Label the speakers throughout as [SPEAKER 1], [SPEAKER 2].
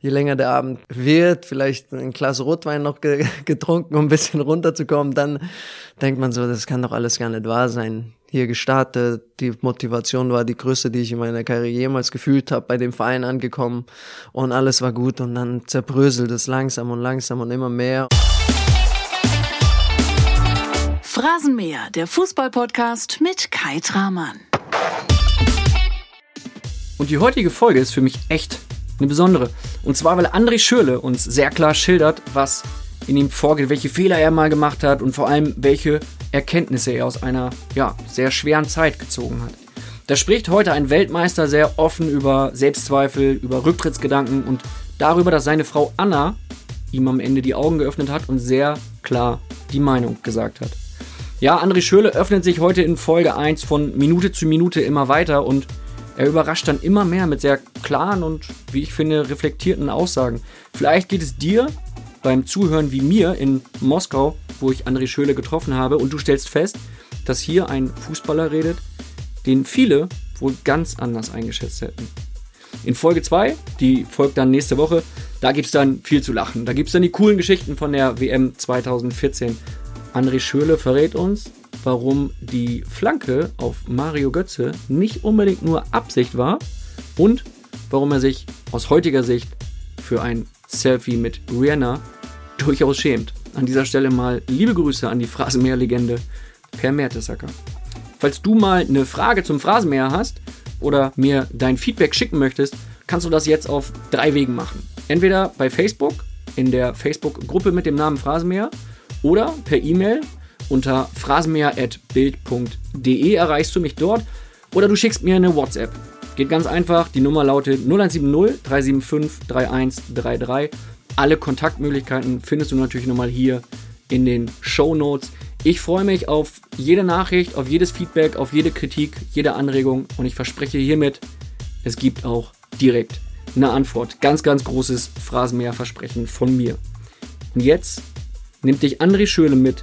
[SPEAKER 1] je länger der Abend wird, vielleicht ein Glas Rotwein noch ge getrunken, um ein bisschen runterzukommen, dann denkt man so, das kann doch alles gar nicht wahr sein. Hier gestartet, die Motivation war die größte, die ich in meiner Karriere jemals gefühlt habe, bei dem Verein angekommen und alles war gut und dann zerbröselt es langsam und langsam und immer mehr.
[SPEAKER 2] Phrasenmäher, der Fußballpodcast mit Kai Tramann.
[SPEAKER 3] Und die heutige Folge ist für mich echt eine besondere. Und zwar, weil André Schürle uns sehr klar schildert, was in ihm vorgeht, welche Fehler er mal gemacht hat und vor allem, welche Erkenntnisse er aus einer, ja, sehr schweren Zeit gezogen hat. Da spricht heute ein Weltmeister sehr offen über Selbstzweifel, über Rücktrittsgedanken und darüber, dass seine Frau Anna ihm am Ende die Augen geöffnet hat und sehr klar die Meinung gesagt hat. Ja, André Schürle öffnet sich heute in Folge 1 von Minute zu Minute immer weiter und er überrascht dann immer mehr mit sehr klaren und, wie ich finde, reflektierten Aussagen. Vielleicht geht es dir beim Zuhören wie mir in Moskau, wo ich André Schöle getroffen habe, und du stellst fest, dass hier ein Fußballer redet, den viele wohl ganz anders eingeschätzt hätten. In Folge 2, die folgt dann nächste Woche, da gibt es dann viel zu lachen. Da gibt es dann die coolen Geschichten von der WM 2014. André Schöle verrät uns, warum die Flanke auf Mario Götze nicht unbedingt nur Absicht war und warum er sich aus heutiger Sicht für ein Selfie mit Rihanna durchaus schämt. An dieser Stelle mal liebe Grüße an die Phrasenmäher-Legende Per Mertesacker. Falls du mal eine Frage zum Phrasenmäher hast oder mir dein Feedback schicken möchtest, kannst du das jetzt auf drei Wegen machen. Entweder bei Facebook, in der Facebook-Gruppe mit dem Namen Phrasenmäher oder per E-Mail unter phrasenmäher.bild.de erreichst du mich dort oder du schickst mir eine WhatsApp. Geht ganz einfach, die Nummer lautet 0170 375 3133. Alle Kontaktmöglichkeiten findest du natürlich nochmal hier in den Show Notes. Ich freue mich auf jede Nachricht, auf jedes Feedback, auf jede Kritik, jede Anregung und ich verspreche hiermit, es gibt auch direkt eine Antwort. Ganz, ganz großes Phrasenmäher-Versprechen von mir. Und jetzt nimmt dich André Schöle mit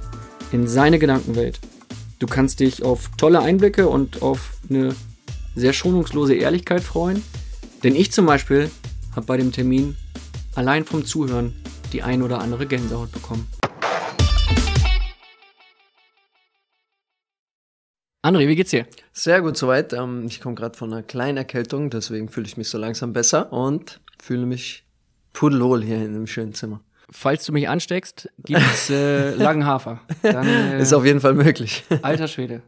[SPEAKER 3] in seine Gedankenwelt. Du kannst dich auf tolle Einblicke und auf eine sehr schonungslose Ehrlichkeit freuen. Denn ich zum Beispiel habe bei dem Termin allein vom Zuhören die ein oder andere Gänsehaut bekommen. André, wie geht's dir?
[SPEAKER 1] Sehr gut soweit. Ähm, ich komme gerade von einer kleinen Erkältung, deswegen fühle ich mich so langsam besser und fühle mich pudelwohl hier in dem schönen Zimmer
[SPEAKER 3] falls du mich ansteckst, gibt's äh, Langenhafer.
[SPEAKER 1] Dann, äh, ist auf jeden Fall möglich.
[SPEAKER 3] Alter Schwede,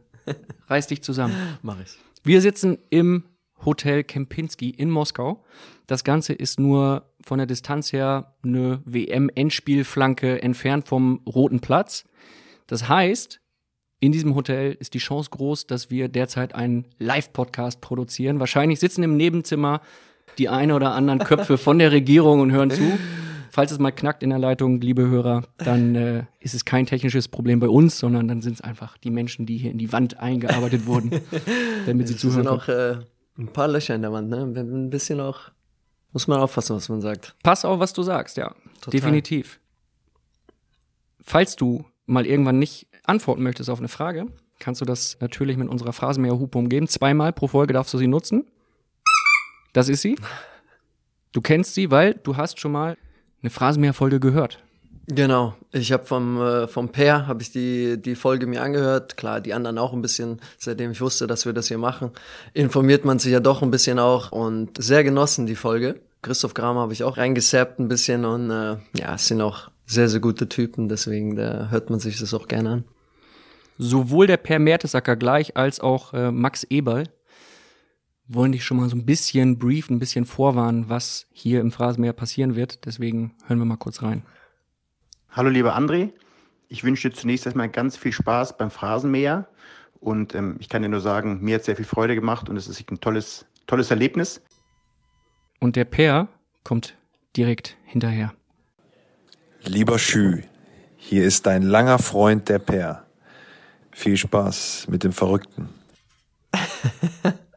[SPEAKER 3] reiß dich zusammen.
[SPEAKER 1] Mach ich.
[SPEAKER 3] Wir sitzen im Hotel Kempinski in Moskau. Das Ganze ist nur von der Distanz her eine WM-Endspielflanke entfernt vom Roten Platz. Das heißt, in diesem Hotel ist die Chance groß, dass wir derzeit einen Live-Podcast produzieren. Wahrscheinlich sitzen im Nebenzimmer die eine oder anderen Köpfe von der Regierung und hören zu. Falls es mal knackt in der Leitung, liebe Hörer, dann äh, ist es kein technisches Problem bei uns, sondern dann sind es einfach die Menschen, die hier in die Wand eingearbeitet wurden, damit sie zuhören.
[SPEAKER 1] Es sind auch äh, ein paar Löcher in der Wand, ne? Ein bisschen auch, muss man aufpassen, was man sagt.
[SPEAKER 3] Pass auf, was du sagst, ja. Total. Definitiv. Falls du mal irgendwann nicht antworten möchtest auf eine Frage, kannst du das natürlich mit unserer Phrasenmäher-Hupe umgeben. Zweimal pro Folge darfst du sie nutzen. Das ist sie. Du kennst sie, weil du hast schon mal eine Phrasenmäher-Folge gehört.
[SPEAKER 1] Genau, ich habe vom äh, vom Per habe ich die die Folge mir angehört. Klar, die anderen auch ein bisschen. Seitdem ich wusste, dass wir das hier machen, informiert man sich ja doch ein bisschen auch und sehr genossen die Folge. Christoph Kramer habe ich auch reingesappt ein bisschen und äh, ja, es sind auch sehr sehr gute Typen. Deswegen da hört man sich das auch gerne an.
[SPEAKER 3] Sowohl der Per Mertesacker gleich als auch äh, Max Eberl wollen dich schon mal so ein bisschen briefen, ein bisschen vorwarnen, was hier im Phrasenmäher passieren wird. Deswegen hören wir mal kurz rein.
[SPEAKER 4] Hallo lieber André, ich wünsche dir zunächst erstmal ganz viel Spaß beim Phrasenmäher und ähm, ich kann dir nur sagen, mir hat sehr viel Freude gemacht und es ist ein tolles, tolles Erlebnis.
[SPEAKER 3] Und der Peer kommt direkt hinterher.
[SPEAKER 5] Lieber Schü, hier ist dein langer Freund der Peer. Viel Spaß mit dem Verrückten.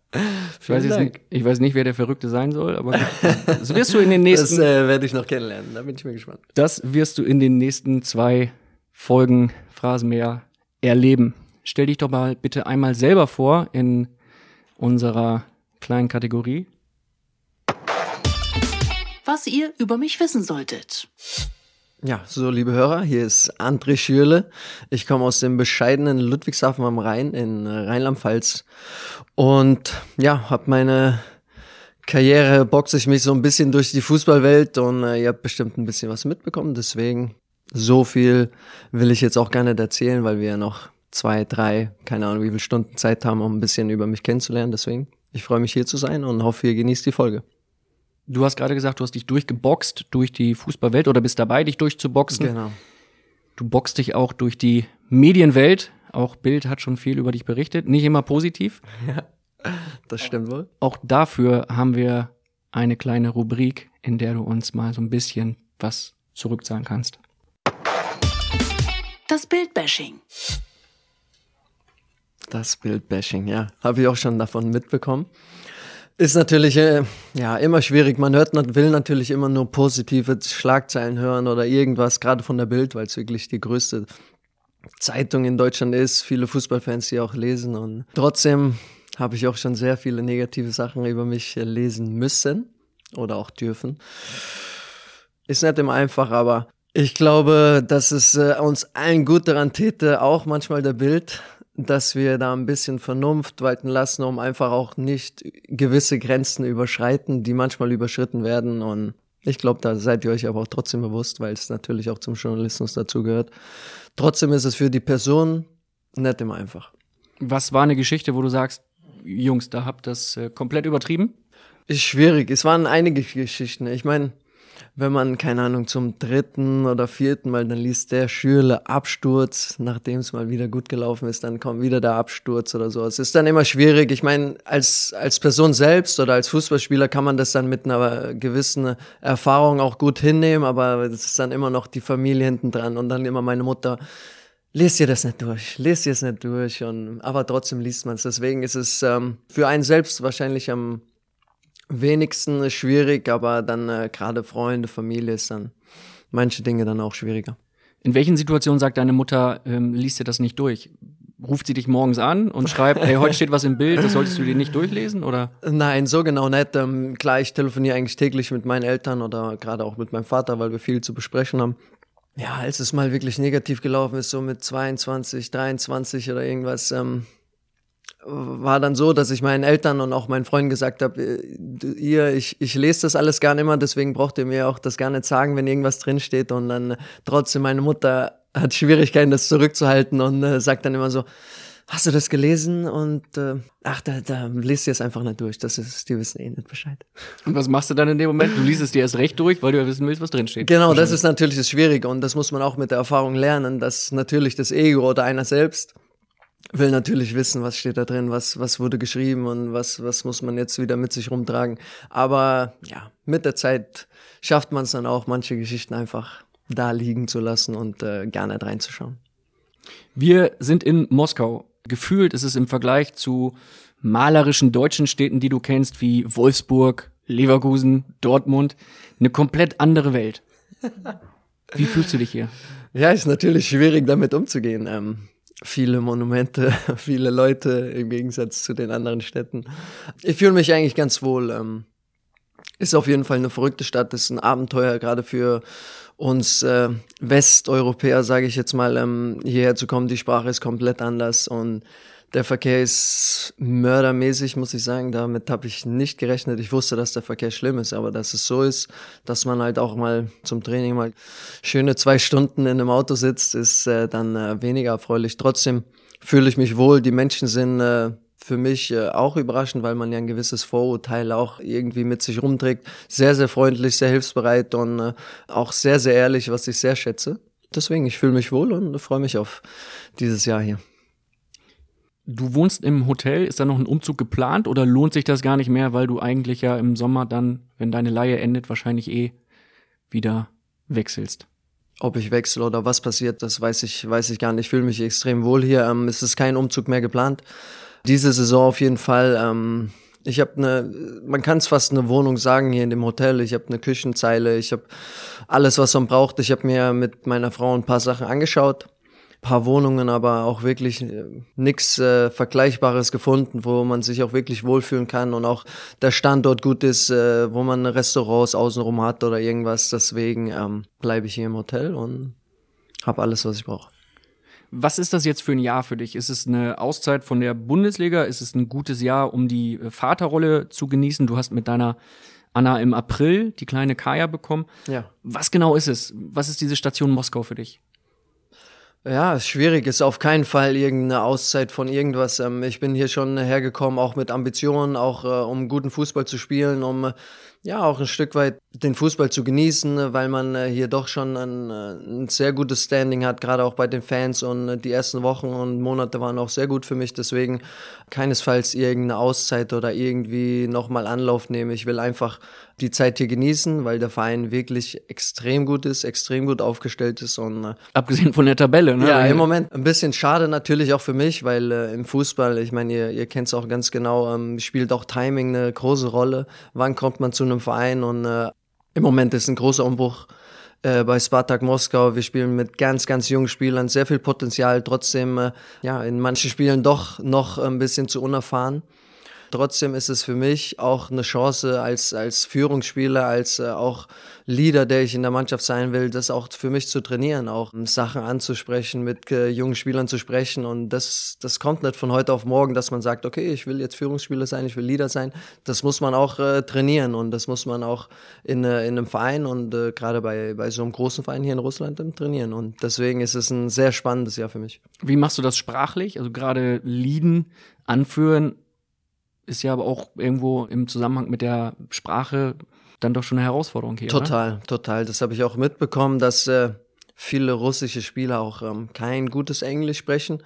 [SPEAKER 3] Ich weiß, nicht, ich weiß, nicht, wer der Verrückte sein soll, aber das wirst du in den nächsten.
[SPEAKER 1] Das äh, werde ich noch kennenlernen, da bin ich mir gespannt.
[SPEAKER 3] Das wirst du in den nächsten zwei Folgen Phrasenmäher erleben. Stell dich doch mal bitte einmal selber vor in unserer kleinen Kategorie.
[SPEAKER 2] was ihr über mich wissen solltet.
[SPEAKER 1] Ja, so liebe Hörer, hier ist André Schürle. Ich komme aus dem bescheidenen Ludwigshafen am Rhein in Rheinland-Pfalz und ja, habe meine Karriere boxe ich mich so ein bisschen durch die Fußballwelt und äh, ihr habt bestimmt ein bisschen was mitbekommen. Deswegen so viel will ich jetzt auch gar nicht erzählen, weil wir ja noch zwei, drei, keine Ahnung, wie viele Stunden Zeit haben, um ein bisschen über mich kennenzulernen. Deswegen, ich freue mich hier zu sein und hoffe, ihr genießt die Folge.
[SPEAKER 3] Du hast gerade gesagt, du hast dich durchgeboxt durch die Fußballwelt oder bist dabei, dich durchzuboxen.
[SPEAKER 1] Genau.
[SPEAKER 3] Du boxst dich auch durch die Medienwelt. Auch Bild hat schon viel über dich berichtet. Nicht immer positiv.
[SPEAKER 1] Ja, das stimmt wohl.
[SPEAKER 3] Auch dafür haben wir eine kleine Rubrik, in der du uns mal so ein bisschen was zurückzahlen kannst.
[SPEAKER 2] Das Bildbashing.
[SPEAKER 1] Das Bildbashing, ja. Habe ich auch schon davon mitbekommen. Ist natürlich äh, ja immer schwierig. Man hört, will natürlich immer nur positive Schlagzeilen hören oder irgendwas, gerade von der Bild, weil es wirklich die größte Zeitung in Deutschland ist. Viele Fußballfans, die auch lesen. Und trotzdem habe ich auch schon sehr viele negative Sachen über mich äh, lesen müssen oder auch dürfen. Ist nicht immer einfach, aber ich glaube, dass es äh, uns allen gut daran täte, auch manchmal der Bild, dass wir da ein bisschen Vernunft walten lassen, um einfach auch nicht gewisse Grenzen überschreiten, die manchmal überschritten werden. Und ich glaube, da seid ihr euch aber auch trotzdem bewusst, weil es natürlich auch zum Journalismus dazu gehört. Trotzdem ist es für die Person nicht immer einfach.
[SPEAKER 3] Was war eine Geschichte, wo du sagst, Jungs, da habt ihr das äh, komplett übertrieben?
[SPEAKER 1] Ist schwierig. Es waren einige Geschichten. Ich meine, wenn man, keine Ahnung, zum dritten oder vierten Mal dann liest der Schürle Absturz, nachdem es mal wieder gut gelaufen ist, dann kommt wieder der Absturz oder so. Es ist dann immer schwierig. Ich meine, als, als Person selbst oder als Fußballspieler kann man das dann mit einer gewissen Erfahrung auch gut hinnehmen, aber es ist dann immer noch die Familie hinten dran und dann immer meine Mutter, lest ihr das nicht durch, lest ihr es nicht durch und aber trotzdem liest man es. Deswegen ist es ähm, für einen selbst wahrscheinlich am wenigsten schwierig, aber dann äh, gerade Freunde, Familie ist dann manche Dinge dann auch schwieriger.
[SPEAKER 3] In welchen Situationen sagt deine Mutter, ähm, liest dir das nicht durch? Ruft sie dich morgens an und schreibt, hey, heute steht was im Bild, das solltest du dir nicht durchlesen, oder?
[SPEAKER 1] Nein, so genau nicht. Ähm, klar, ich telefoniere eigentlich täglich mit meinen Eltern oder gerade auch mit meinem Vater, weil wir viel zu besprechen haben. Ja, als es mal wirklich negativ gelaufen ist, so mit 22, 23 oder irgendwas, ähm, war dann so, dass ich meinen Eltern und auch meinen Freunden gesagt habe, äh, ihr, ich, ich lese das alles gar nicht mehr, deswegen braucht ihr mir auch das gar nicht sagen, wenn irgendwas drinsteht. Und dann trotzdem meine Mutter hat Schwierigkeiten, das zurückzuhalten und äh, sagt dann immer so, hast du das gelesen? Und äh, ach, da, da liest ihr es einfach nicht durch. Das ist, die wissen eh nicht Bescheid.
[SPEAKER 3] Und was machst du dann in dem Moment? Du liest es dir erst recht durch, weil du ja wissen willst, was drinsteht.
[SPEAKER 1] Genau, das ist natürlich das Schwierige und das muss man auch mit der Erfahrung lernen, dass natürlich das Ego oder einer selbst will natürlich wissen, was steht da drin, was, was wurde geschrieben und was, was muss man jetzt wieder mit sich rumtragen. Aber ja, mit der Zeit schafft man es dann auch, manche Geschichten einfach da liegen zu lassen und äh, gar nicht reinzuschauen.
[SPEAKER 3] Wir sind in Moskau. Gefühlt ist es im Vergleich zu malerischen deutschen Städten, die du kennst, wie Wolfsburg, Leverkusen, Dortmund, eine komplett andere Welt. Wie fühlst du dich hier?
[SPEAKER 1] Ja, ist natürlich schwierig, damit umzugehen. Ähm, viele Monumente, viele Leute im Gegensatz zu den anderen Städten. Ich fühle mich eigentlich ganz wohl. Ähm, ist auf jeden Fall eine verrückte Stadt, ist ein Abenteuer, gerade für uns äh, Westeuropäer, sage ich jetzt mal, ähm, hierher zu kommen. Die Sprache ist komplett anders und der Verkehr ist mördermäßig, muss ich sagen. Damit habe ich nicht gerechnet. Ich wusste, dass der Verkehr schlimm ist, aber dass es so ist, dass man halt auch mal zum Training mal schöne zwei Stunden in einem Auto sitzt, ist äh, dann äh, weniger erfreulich. Trotzdem fühle ich mich wohl. Die Menschen sind äh, für mich äh, auch überraschend, weil man ja ein gewisses Vorurteil auch irgendwie mit sich rumträgt. Sehr, sehr freundlich, sehr hilfsbereit und äh, auch sehr, sehr ehrlich, was ich sehr schätze. Deswegen, ich fühle mich wohl und freue mich auf dieses Jahr hier.
[SPEAKER 3] Du wohnst im Hotel, ist da noch ein Umzug geplant oder lohnt sich das gar nicht mehr, weil du eigentlich ja im Sommer dann, wenn deine Leihe endet, wahrscheinlich eh wieder wechselst?
[SPEAKER 1] Ob ich wechsle oder was passiert, das weiß ich, weiß ich gar nicht. Ich fühle mich extrem wohl hier. Ähm, es ist kein Umzug mehr geplant. Diese Saison auf jeden Fall. Ähm, ich habe eine, man kann es fast eine Wohnung sagen hier in dem Hotel. Ich habe eine Küchenzeile, ich habe alles, was man braucht. Ich habe mir mit meiner Frau ein paar Sachen angeschaut paar Wohnungen, aber auch wirklich äh, nichts äh, Vergleichbares gefunden, wo man sich auch wirklich wohlfühlen kann und auch der Standort gut ist, äh, wo man Restaurants außenrum hat oder irgendwas. Deswegen ähm, bleibe ich hier im Hotel und habe alles, was ich brauche.
[SPEAKER 3] Was ist das jetzt für ein Jahr für dich? Ist es eine Auszeit von der Bundesliga? Ist es ein gutes Jahr, um die äh, Vaterrolle zu genießen? Du hast mit deiner Anna im April die kleine Kaya bekommen.
[SPEAKER 1] Ja.
[SPEAKER 3] Was genau ist es? Was ist diese Station Moskau für dich?
[SPEAKER 1] Ja, ist schwierig. Ist auf keinen Fall irgendeine Auszeit von irgendwas. Ähm, ich bin hier schon hergekommen, auch mit Ambitionen, auch äh, um guten Fußball zu spielen, um äh, ja auch ein Stück weit den Fußball zu genießen, weil man äh, hier doch schon ein, ein sehr gutes Standing hat, gerade auch bei den Fans. Und die ersten Wochen und Monate waren auch sehr gut für mich. Deswegen keinesfalls irgendeine Auszeit oder irgendwie nochmal Anlauf nehmen. Ich will einfach die Zeit hier genießen, weil der Verein wirklich extrem gut ist, extrem gut aufgestellt ist und
[SPEAKER 3] Abgesehen von der Tabelle, ne?
[SPEAKER 1] ja, im Moment ein bisschen schade natürlich auch für mich, weil äh, im Fußball, ich meine, ihr, ihr kennt es auch ganz genau, ähm, spielt auch Timing eine große Rolle. Wann kommt man zu einem Verein und äh, im Moment ist ein großer Umbruch äh, bei Spartak Moskau. Wir spielen mit ganz, ganz jungen Spielern, sehr viel Potenzial, trotzdem äh, ja in manchen Spielen doch noch ein bisschen zu unerfahren. Trotzdem ist es für mich auch eine Chance als, als Führungsspieler, als äh, auch Leader, der ich in der Mannschaft sein will, das auch für mich zu trainieren, auch Sachen anzusprechen, mit äh, jungen Spielern zu sprechen. Und das, das kommt nicht von heute auf morgen, dass man sagt, okay, ich will jetzt Führungsspieler sein, ich will Leader sein. Das muss man auch äh, trainieren und das muss man auch in, äh, in einem Verein und äh, gerade bei, bei so einem großen Verein hier in Russland trainieren. Und deswegen ist es ein sehr spannendes Jahr für mich.
[SPEAKER 3] Wie machst du das sprachlich? Also gerade Lieden, Anführen ist ja aber auch irgendwo im Zusammenhang mit der Sprache dann doch schon eine Herausforderung hier.
[SPEAKER 1] Total,
[SPEAKER 3] Oder?
[SPEAKER 1] total. Das habe ich auch mitbekommen, dass äh, viele russische Spieler auch ähm, kein gutes Englisch sprechen.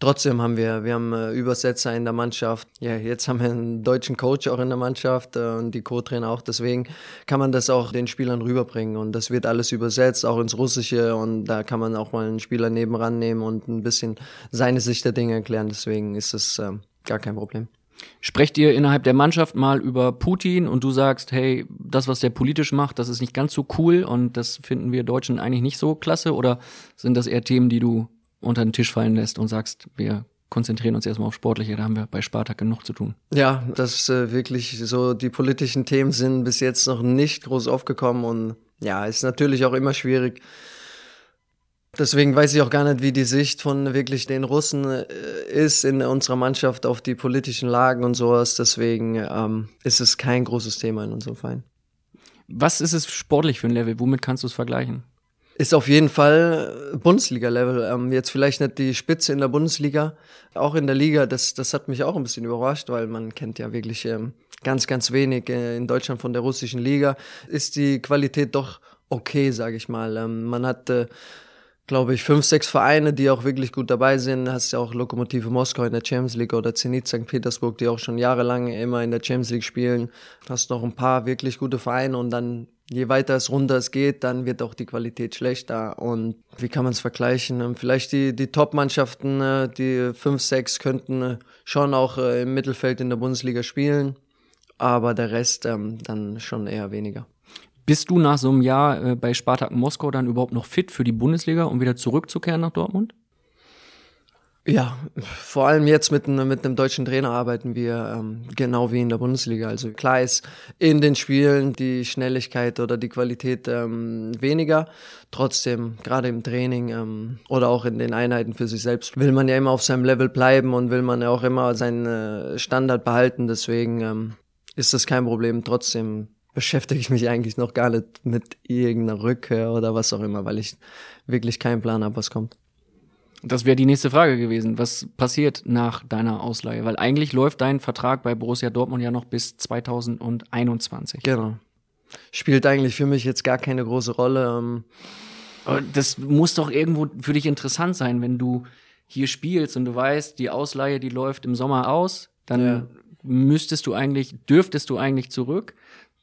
[SPEAKER 1] Trotzdem haben wir, wir haben äh, Übersetzer in der Mannschaft. Ja, jetzt haben wir einen deutschen Coach auch in der Mannschaft äh, und die Co-Trainer auch. Deswegen kann man das auch den Spielern rüberbringen und das wird alles übersetzt, auch ins Russische und da kann man auch mal einen Spieler nebenan nehmen und ein bisschen seine Sicht der Dinge erklären. Deswegen ist es äh, gar kein Problem.
[SPEAKER 3] Sprecht ihr innerhalb der Mannschaft mal über Putin und du sagst, hey, das, was der politisch macht, das ist nicht ganz so cool und das finden wir Deutschen eigentlich nicht so klasse? Oder sind das eher Themen, die du unter den Tisch fallen lässt und sagst, wir konzentrieren uns erstmal auf Sportliche, da haben wir bei Spartak genug zu tun.
[SPEAKER 1] Ja, das äh, wirklich so, die politischen Themen sind bis jetzt noch nicht groß aufgekommen und ja, ist natürlich auch immer schwierig, Deswegen weiß ich auch gar nicht, wie die Sicht von wirklich den Russen äh, ist in unserer Mannschaft auf die politischen Lagen und sowas. Deswegen ähm, ist es kein großes Thema in unserem Verein.
[SPEAKER 3] Was ist es sportlich für ein Level? Womit kannst du es vergleichen?
[SPEAKER 1] Ist auf jeden Fall Bundesliga-Level. Ähm, jetzt vielleicht nicht die Spitze in der Bundesliga, auch in der Liga. Das, das hat mich auch ein bisschen überrascht, weil man kennt ja wirklich ähm, ganz, ganz wenig äh, in Deutschland von der russischen Liga. Ist die Qualität doch okay, sage ich mal. Ähm, man hat äh, glaube ich, fünf, sechs Vereine, die auch wirklich gut dabei sind. Hast ja auch Lokomotive Moskau in der Champions League oder Zenit St. Petersburg, die auch schon jahrelang immer in der Champions League spielen. Hast noch ein paar wirklich gute Vereine und dann, je weiter es runter es geht, dann wird auch die Qualität schlechter. Und wie kann man es vergleichen? Ähm, vielleicht die, die Top-Mannschaften, äh, die fünf, sechs könnten äh, schon auch äh, im Mittelfeld in der Bundesliga spielen, aber der Rest ähm, dann schon eher weniger.
[SPEAKER 3] Bist du nach so einem Jahr äh, bei Spartak Moskau dann überhaupt noch fit für die Bundesliga, um wieder zurückzukehren nach Dortmund?
[SPEAKER 1] Ja, vor allem jetzt mit, mit einem deutschen Trainer arbeiten wir ähm, genau wie in der Bundesliga. Also klar ist in den Spielen die Schnelligkeit oder die Qualität ähm, weniger. Trotzdem, gerade im Training ähm, oder auch in den Einheiten für sich selbst, will man ja immer auf seinem Level bleiben und will man ja auch immer seinen äh, Standard behalten. Deswegen ähm, ist das kein Problem. Trotzdem beschäftige ich mich eigentlich noch gar nicht mit irgendeiner Rückkehr oder was auch immer, weil ich wirklich keinen Plan habe, was kommt.
[SPEAKER 3] Das wäre die nächste Frage gewesen. Was passiert nach deiner Ausleihe? Weil eigentlich läuft dein Vertrag bei Borussia Dortmund ja noch bis 2021.
[SPEAKER 1] Genau. Spielt eigentlich für mich jetzt gar keine große Rolle. Ähm.
[SPEAKER 3] Aber das muss doch irgendwo für dich interessant sein, wenn du hier spielst und du weißt, die Ausleihe, die läuft im Sommer aus, dann ja. müsstest du eigentlich, dürftest du eigentlich zurück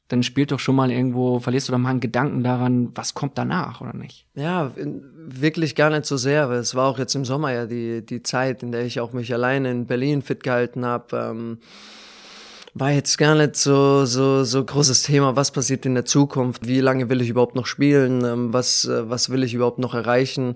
[SPEAKER 3] dann spielt doch schon mal irgendwo, verlierst du doch mal einen Gedanken daran, was kommt danach, oder nicht?
[SPEAKER 1] Ja, wirklich gar nicht so sehr, weil es war auch jetzt im Sommer ja die, die Zeit, in der ich auch mich alleine in Berlin fit gehalten habe. Ähm, war jetzt gar nicht so, so, so großes Thema, was passiert in der Zukunft, wie lange will ich überhaupt noch spielen, ähm, was, äh, was will ich überhaupt noch erreichen,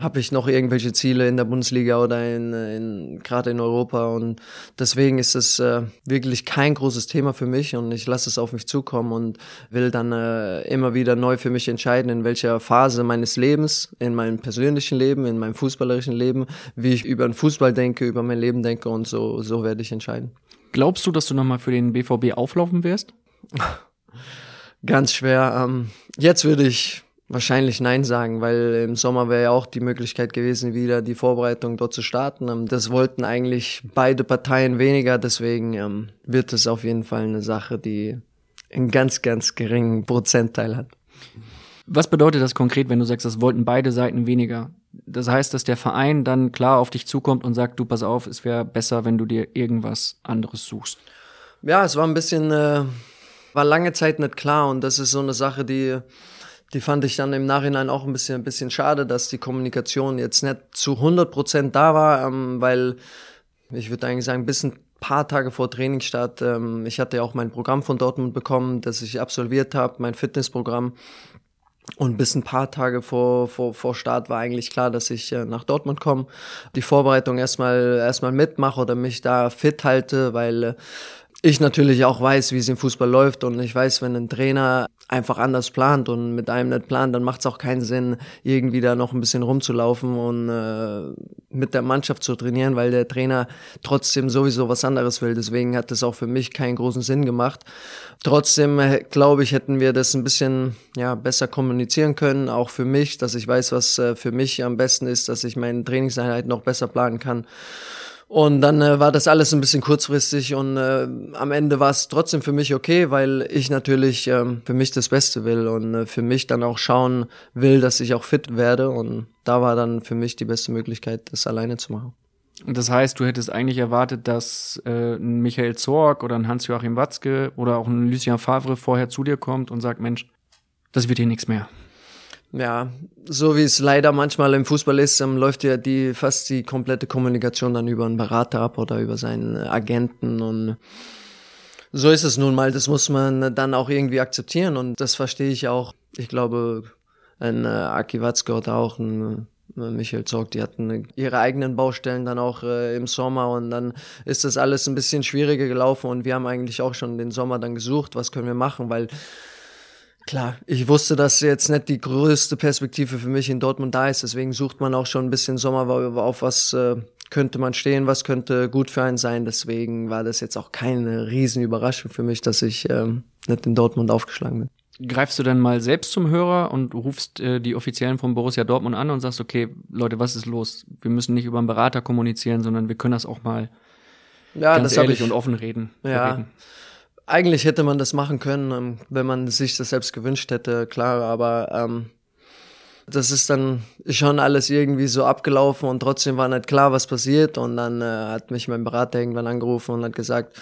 [SPEAKER 1] habe ich noch irgendwelche Ziele in der Bundesliga oder in, in gerade in Europa? Und deswegen ist es äh, wirklich kein großes Thema für mich und ich lasse es auf mich zukommen und will dann äh, immer wieder neu für mich entscheiden, in welcher Phase meines Lebens, in meinem persönlichen Leben, in meinem fußballerischen Leben, wie ich über den Fußball denke, über mein Leben denke und so, so werde ich entscheiden.
[SPEAKER 3] Glaubst du, dass du nochmal für den BVB auflaufen wirst?
[SPEAKER 1] Ganz schwer. Ähm, jetzt würde ich wahrscheinlich Nein sagen, weil im Sommer wäre ja auch die Möglichkeit gewesen, wieder die Vorbereitung dort zu starten. Ähm, das wollten eigentlich beide Parteien weniger, deswegen ähm, wird es auf jeden Fall eine Sache, die einen ganz, ganz geringen Prozentteil hat.
[SPEAKER 3] Was bedeutet das konkret, wenn du sagst, das wollten beide Seiten weniger? Das heißt, dass der Verein dann klar auf dich zukommt und sagt, du pass auf, es wäre besser, wenn du dir irgendwas anderes suchst.
[SPEAKER 1] Ja, es war ein bisschen, äh, war lange Zeit nicht klar und das ist so eine Sache, die, die fand ich dann im Nachhinein auch ein bisschen, ein bisschen schade, dass die Kommunikation jetzt nicht zu 100 Prozent da war, ähm, weil ich würde eigentlich sagen, bis ein paar Tage vor Trainingsstart, ähm, ich hatte ja auch mein Programm von Dortmund bekommen, das ich absolviert habe, mein Fitnessprogramm und bis ein paar Tage vor, vor, vor Start war eigentlich klar, dass ich äh, nach Dortmund komme, die Vorbereitung erstmal erstmal mitmache oder mich da fit halte, weil äh, ich natürlich auch weiß, wie es im Fußball läuft und ich weiß, wenn ein Trainer einfach anders plant und mit einem nicht plant, dann macht es auch keinen Sinn, irgendwie da noch ein bisschen rumzulaufen und äh, mit der Mannschaft zu trainieren, weil der Trainer trotzdem sowieso was anderes will. Deswegen hat das auch für mich keinen großen Sinn gemacht. Trotzdem äh, glaube ich, hätten wir das ein bisschen ja besser kommunizieren können, auch für mich, dass ich weiß, was äh, für mich am besten ist, dass ich meine Trainingseinheit noch besser planen kann. Und dann äh, war das alles ein bisschen kurzfristig und äh, am Ende war es trotzdem für mich okay, weil ich natürlich äh, für mich das Beste will und äh, für mich dann auch schauen will, dass ich auch fit werde. Und da war dann für mich die beste Möglichkeit, das alleine zu machen.
[SPEAKER 3] Das heißt, du hättest eigentlich erwartet, dass äh, ein Michael Zorg oder ein Hans-Joachim Watzke oder auch ein Lucien Favre vorher zu dir kommt und sagt, Mensch, das wird hier nichts mehr.
[SPEAKER 1] Ja, so wie es leider manchmal im Fußball ist, ähm, läuft ja die fast die komplette Kommunikation dann über einen Berater ab oder über seinen Agenten und so ist es nun mal. Das muss man dann auch irgendwie akzeptieren und das verstehe ich auch. Ich glaube, ein äh, Aki Watzke oder auch ein äh, Michael Zorg, die hatten ihre eigenen Baustellen dann auch äh, im Sommer und dann ist das alles ein bisschen schwieriger gelaufen und wir haben eigentlich auch schon den Sommer dann gesucht, was können wir machen, weil Klar, ich wusste, dass jetzt nicht die größte Perspektive für mich in Dortmund da ist. Deswegen sucht man auch schon ein bisschen Sommer, auf was äh, könnte man stehen, was könnte gut für einen sein. Deswegen war das jetzt auch keine Riesenüberraschung für mich, dass ich ähm, nicht in Dortmund aufgeschlagen bin.
[SPEAKER 3] Greifst du dann mal selbst zum Hörer und rufst äh, die Offiziellen von Borussia Dortmund an und sagst, okay, Leute, was ist los? Wir müssen nicht über einen Berater kommunizieren, sondern wir können das auch mal ja, ganz ehrlich ich, und offen reden.
[SPEAKER 1] Ja. Reden. Eigentlich hätte man das machen können, ähm, wenn man sich das selbst gewünscht hätte, klar, aber ähm, das ist dann schon alles irgendwie so abgelaufen und trotzdem war nicht klar, was passiert. Und dann äh, hat mich mein Berater irgendwann angerufen und hat gesagt,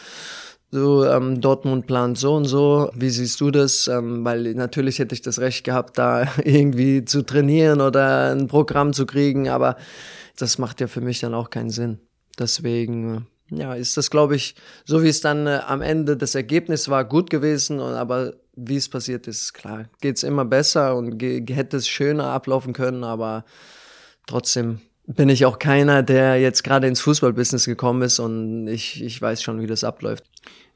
[SPEAKER 1] so ähm, Dortmund plant so und so, wie siehst du das? Ähm, weil natürlich hätte ich das Recht gehabt, da irgendwie zu trainieren oder ein Programm zu kriegen, aber das macht ja für mich dann auch keinen Sinn. Deswegen äh, ja, ist das, glaube ich, so wie es dann äh, am Ende das Ergebnis war, gut gewesen. Und, aber wie es passiert ist, klar, geht's immer besser und hätte es schöner ablaufen können. Aber trotzdem bin ich auch keiner, der jetzt gerade ins Fußballbusiness gekommen ist und ich, ich weiß schon, wie das abläuft.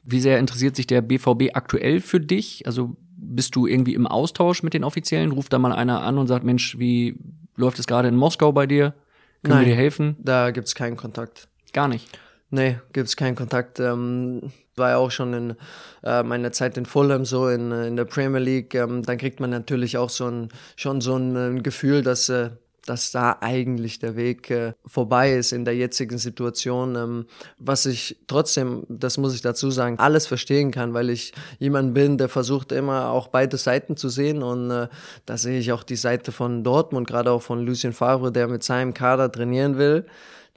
[SPEAKER 3] Wie sehr interessiert sich der BVB aktuell für dich? Also bist du irgendwie im Austausch mit den Offiziellen? Ruft da mal einer an und sagt, Mensch, wie läuft es gerade in Moskau bei dir? Können Nein, wir dir helfen?
[SPEAKER 1] Da gibt's keinen Kontakt.
[SPEAKER 3] Gar nicht.
[SPEAKER 1] Nee, gibt's keinen Kontakt. Ähm, war ja auch schon in äh, meiner Zeit in Fulham so in, in der Premier League. Ähm, dann kriegt man natürlich auch so ein schon so ein, ein Gefühl, dass äh, dass da eigentlich der Weg äh, vorbei ist in der jetzigen Situation. Ähm, was ich trotzdem, das muss ich dazu sagen, alles verstehen kann, weil ich jemand bin, der versucht immer auch beide Seiten zu sehen und äh, da sehe ich auch die Seite von Dortmund, gerade auch von Lucien Favre, der mit seinem Kader trainieren will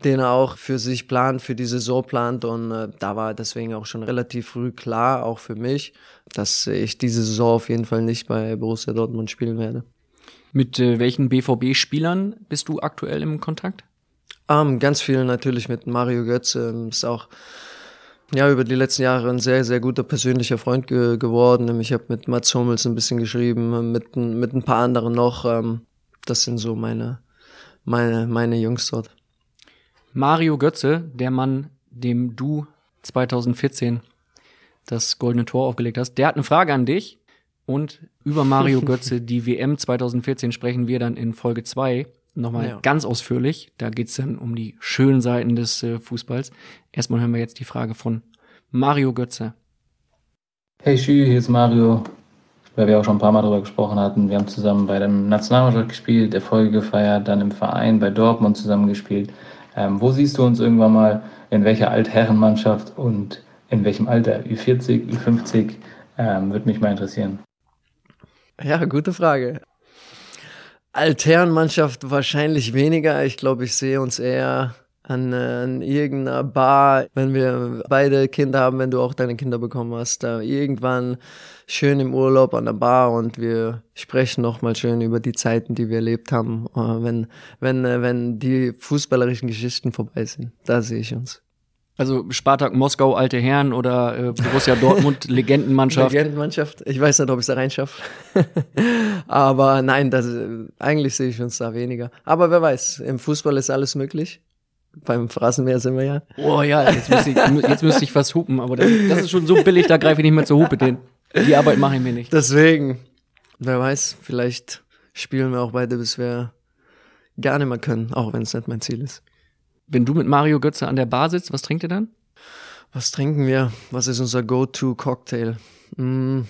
[SPEAKER 1] den er auch für sich plant, für die Saison plant. Und äh, da war deswegen auch schon relativ früh klar, auch für mich, dass ich diese Saison auf jeden Fall nicht bei Borussia Dortmund spielen werde.
[SPEAKER 3] Mit äh, welchen BVB-Spielern bist du aktuell im Kontakt?
[SPEAKER 1] Ähm, ganz viel natürlich mit Mario Götze. Ist auch ja, über die letzten Jahre ein sehr, sehr guter persönlicher Freund ge geworden. Ich habe mit Mats Hummels ein bisschen geschrieben, mit, mit ein paar anderen noch. Ähm, das sind so meine, meine, meine Jungs dort.
[SPEAKER 3] Mario Götze, der Mann, dem du 2014 das goldene Tor aufgelegt hast, der hat eine Frage an dich. Und über Mario Götze, die WM 2014, sprechen wir dann in Folge 2 nochmal
[SPEAKER 1] Ja.
[SPEAKER 3] ganz ausführlich. Da geht's dann um die schönen Seiten des äh, Fußballs. Erstmal hören wir jetzt die Frage von Mario Götze.
[SPEAKER 6] Hey Schü, hier ist Mario. Weil wir auch schon ein paar Mal darüber gesprochen hatten. Wir haben zusammen bei der Nationalmannschaft gespielt, Erfolge gefeiert, dann im Verein bei Dortmund zusammen gespielt. Ähm, wo siehst du uns irgendwann mal? In welcher Altherrenmannschaft und in welchem Alter? Ü40, Ü50? Ähm, Würde mich mal interessieren.
[SPEAKER 1] Ja, gute Frage. Altherrenmannschaft wahrscheinlich weniger. Ich glaube, ich sehe uns eher an, an irgendeiner Bar, wenn wir beide Kinder haben, wenn du auch deine Kinder bekommen hast, da irgendwann schön im Urlaub an der Bar und wir sprechen nochmal schön über die Zeiten, die wir erlebt haben, äh, wenn, wenn, äh, wenn die fußballerischen Geschichten vorbei sind. Da sehe ich uns.
[SPEAKER 3] Also Spartak Moskau, alte Herren oder äh, Borussia Dortmund, Legendenmannschaft.
[SPEAKER 1] Legendenmannschaft. Ich weiß nicht, ob ich es da reinschaffe. Aber nein, das, eigentlich sehe ich uns da weniger. Aber wer weiß, im Fußball ist alles möglich. Beim Phrasenmäher sind wir ja.
[SPEAKER 3] Oh ja, jetzt müsste ich, jetzt müsste ich was hupen, aber das, das ist schon so billig, da greife ich nicht mehr zur Hupe. Den, die Arbeit mache ich mir nicht.
[SPEAKER 1] Deswegen, wer weiß, vielleicht spielen wir auch beide, bis wir gar nicht mehr können, auch wenn es nicht mein Ziel ist.
[SPEAKER 3] Wenn du mit Mario Götze an der Bar sitzt, was trinkt ihr dann?
[SPEAKER 1] Was trinken wir? Was ist unser Go-To-Cocktail? Mm,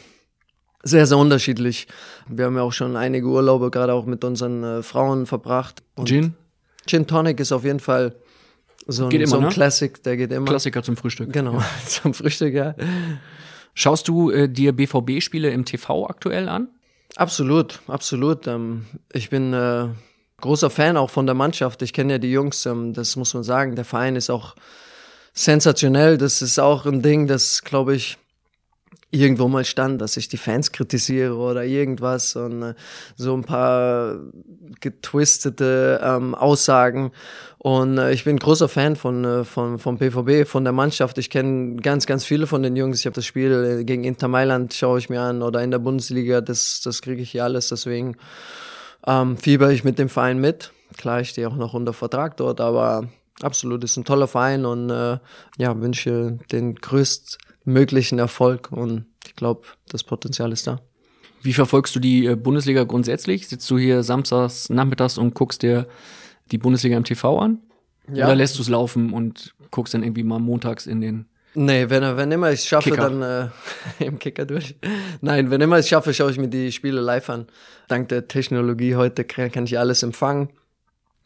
[SPEAKER 1] sehr, sehr unterschiedlich. Wir haben ja auch schon einige Urlaube gerade auch mit unseren äh, Frauen verbracht. Und
[SPEAKER 3] Gin?
[SPEAKER 1] Gin Tonic ist auf jeden Fall so ein,
[SPEAKER 3] Geht immer,
[SPEAKER 1] so ein
[SPEAKER 3] ne?
[SPEAKER 1] Classic, der geht immer.
[SPEAKER 3] Klassiker zum Frühstück.
[SPEAKER 1] Genau, zum Frühstück, ja.
[SPEAKER 3] Schaust du äh, dir BVB-Spiele im TV aktuell an?
[SPEAKER 1] Absolut, absolut. Ähm, ich bin äh, großer Fan auch von der Mannschaft. Ich kenne ja die Jungs, ähm, das muss man sagen. Der Verein ist auch sensationell. Das ist auch ein Ding, das, glaube ich, irgendwo mal stand, dass ich die Fans kritisiere oder irgendwas und äh, so ein paar getwistete ähm, Aussagen. Und äh, ich bin großer Fan von, äh, von, vom BVB, von der Mannschaft. Ich kenne ganz, ganz viele von den Jungs. Ich habe das Spiel äh, gegen Inter Mailand, schaue ich mir an, oder in der Bundesliga, das, das kriege ich hier alles. Deswegen ähm, fieber ich mit dem Verein mit. Klar, ich stehe auch noch unter Vertrag dort, aber absolut ist ein toller Verein und äh, ja, wünsche den größtmöglichen Erfolg und ich glaube, das Potenzial ist da.
[SPEAKER 3] Wie verfolgst du die äh, Bundesliga grundsätzlich? Sitzt du hier samstags nachmittags und guckst dir die Bundesliga im TV an?
[SPEAKER 1] Ja.
[SPEAKER 3] Oder lässt du es laufen und guckst dann irgendwie mal montags in den
[SPEAKER 1] Nee, wenn, wenn immer ich schaffe,
[SPEAKER 3] Kicker.
[SPEAKER 1] dann äh, im Kicker durch. Nein, wenn immer ich schaffe, schaue ich mir die Spiele live an. Dank der Technologie heute kann ich alles empfangen.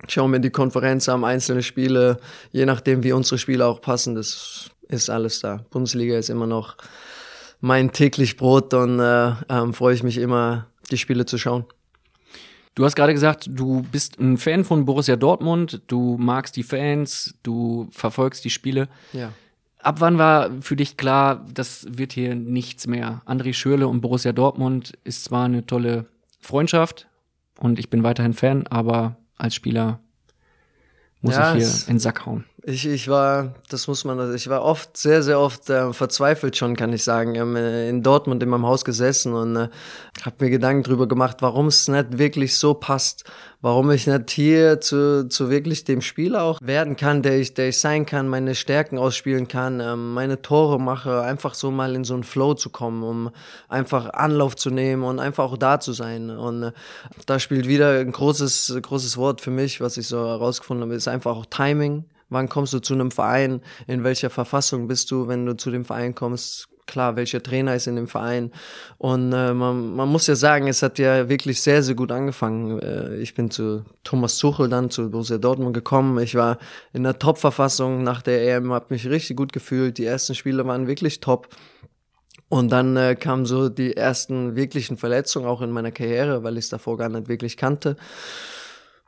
[SPEAKER 1] Schaue mir die Konferenz an, einzelne Spiele, je nachdem, wie unsere Spiele auch passen, das ist alles da. Bundesliga ist immer noch mein täglich Brot und äh, ähm, freue ich mich immer, die Spiele zu schauen.
[SPEAKER 3] Du hast gerade gesagt, du bist ein Fan von Borussia Dortmund, du magst die Fans, du verfolgst die Spiele.
[SPEAKER 1] Ja.
[SPEAKER 3] Ab wann war für dich klar, das wird hier nichts mehr? André Schürle und Borussia Dortmund ist zwar eine tolle Freundschaft und ich bin weiterhin Fan, aber als Spieler muss
[SPEAKER 1] Ja,
[SPEAKER 3] ich hier in den Sack hauen.
[SPEAKER 1] Ich, ich war, das muss man, ich war oft, sehr, sehr oft äh, verzweifelt schon, kann ich sagen. Hab, äh, in Dortmund in meinem Haus gesessen und äh, habe mir Gedanken drüber gemacht, warum es nicht wirklich so passt, warum ich nicht hier zu, zu wirklich dem Spieler auch werden kann, der ich, der ich sein kann, meine Stärken ausspielen kann, ähm, meine Tore mache, einfach so mal in so einen Flow zu kommen, um einfach Anlauf zu nehmen und einfach auch da zu sein. Und äh, da spielt wieder ein großes, großes Wort für mich, was ich so herausgefunden habe, ist einfach auch Timing. Wann kommst du zu einem Verein? In welcher Verfassung bist du, wenn du zu dem Verein kommst? Klar, welcher Trainer ist in dem Verein? Und äh, man, man muss ja sagen, es hat ja wirklich sehr, sehr gut angefangen. Äh, ich bin zu Thomas Tuchel dann zu Borussia Dortmund gekommen. Ich war in der Top-Verfassung nach der EM, habe mich richtig gut gefühlt. Die ersten Spiele waren wirklich top. Und dann äh, kamen so die ersten wirklichen Verletzungen auch in meiner Karriere, weil ich es davor gar nicht wirklich kannte.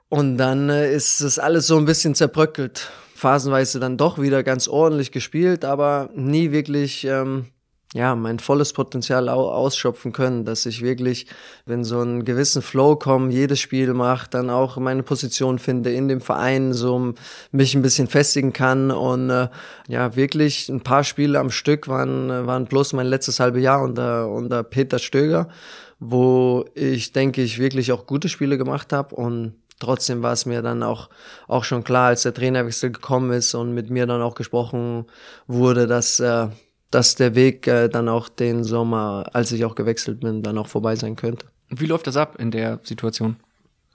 [SPEAKER 1] Und dann äh, ist das alles so ein bisschen zerbröckelt. Phasenweise dann doch wieder ganz ordentlich gespielt, aber nie wirklich ähm, ja, mein volles Potenzial ausschöpfen können, dass ich wirklich, wenn so einen gewissen Flow kommt, jedes Spiel macht, dann auch meine Position finde in dem Verein, so mich ein bisschen festigen kann und äh, ja, wirklich ein paar Spiele am Stück waren, waren bloß mein letztes halbe Jahr unter, unter Peter Stöger, wo ich denke ich wirklich auch gute Spiele gemacht habe und trotzdem war es mir dann auch, auch schon klar, als der Trainerwechsel gekommen ist und mit mir dann auch gesprochen wurde, dass äh, dass der Weg äh, dann auch den Sommer, als ich auch gewechselt bin, dann auch vorbei sein könnte.
[SPEAKER 3] Wie läuft das ab in der Situation?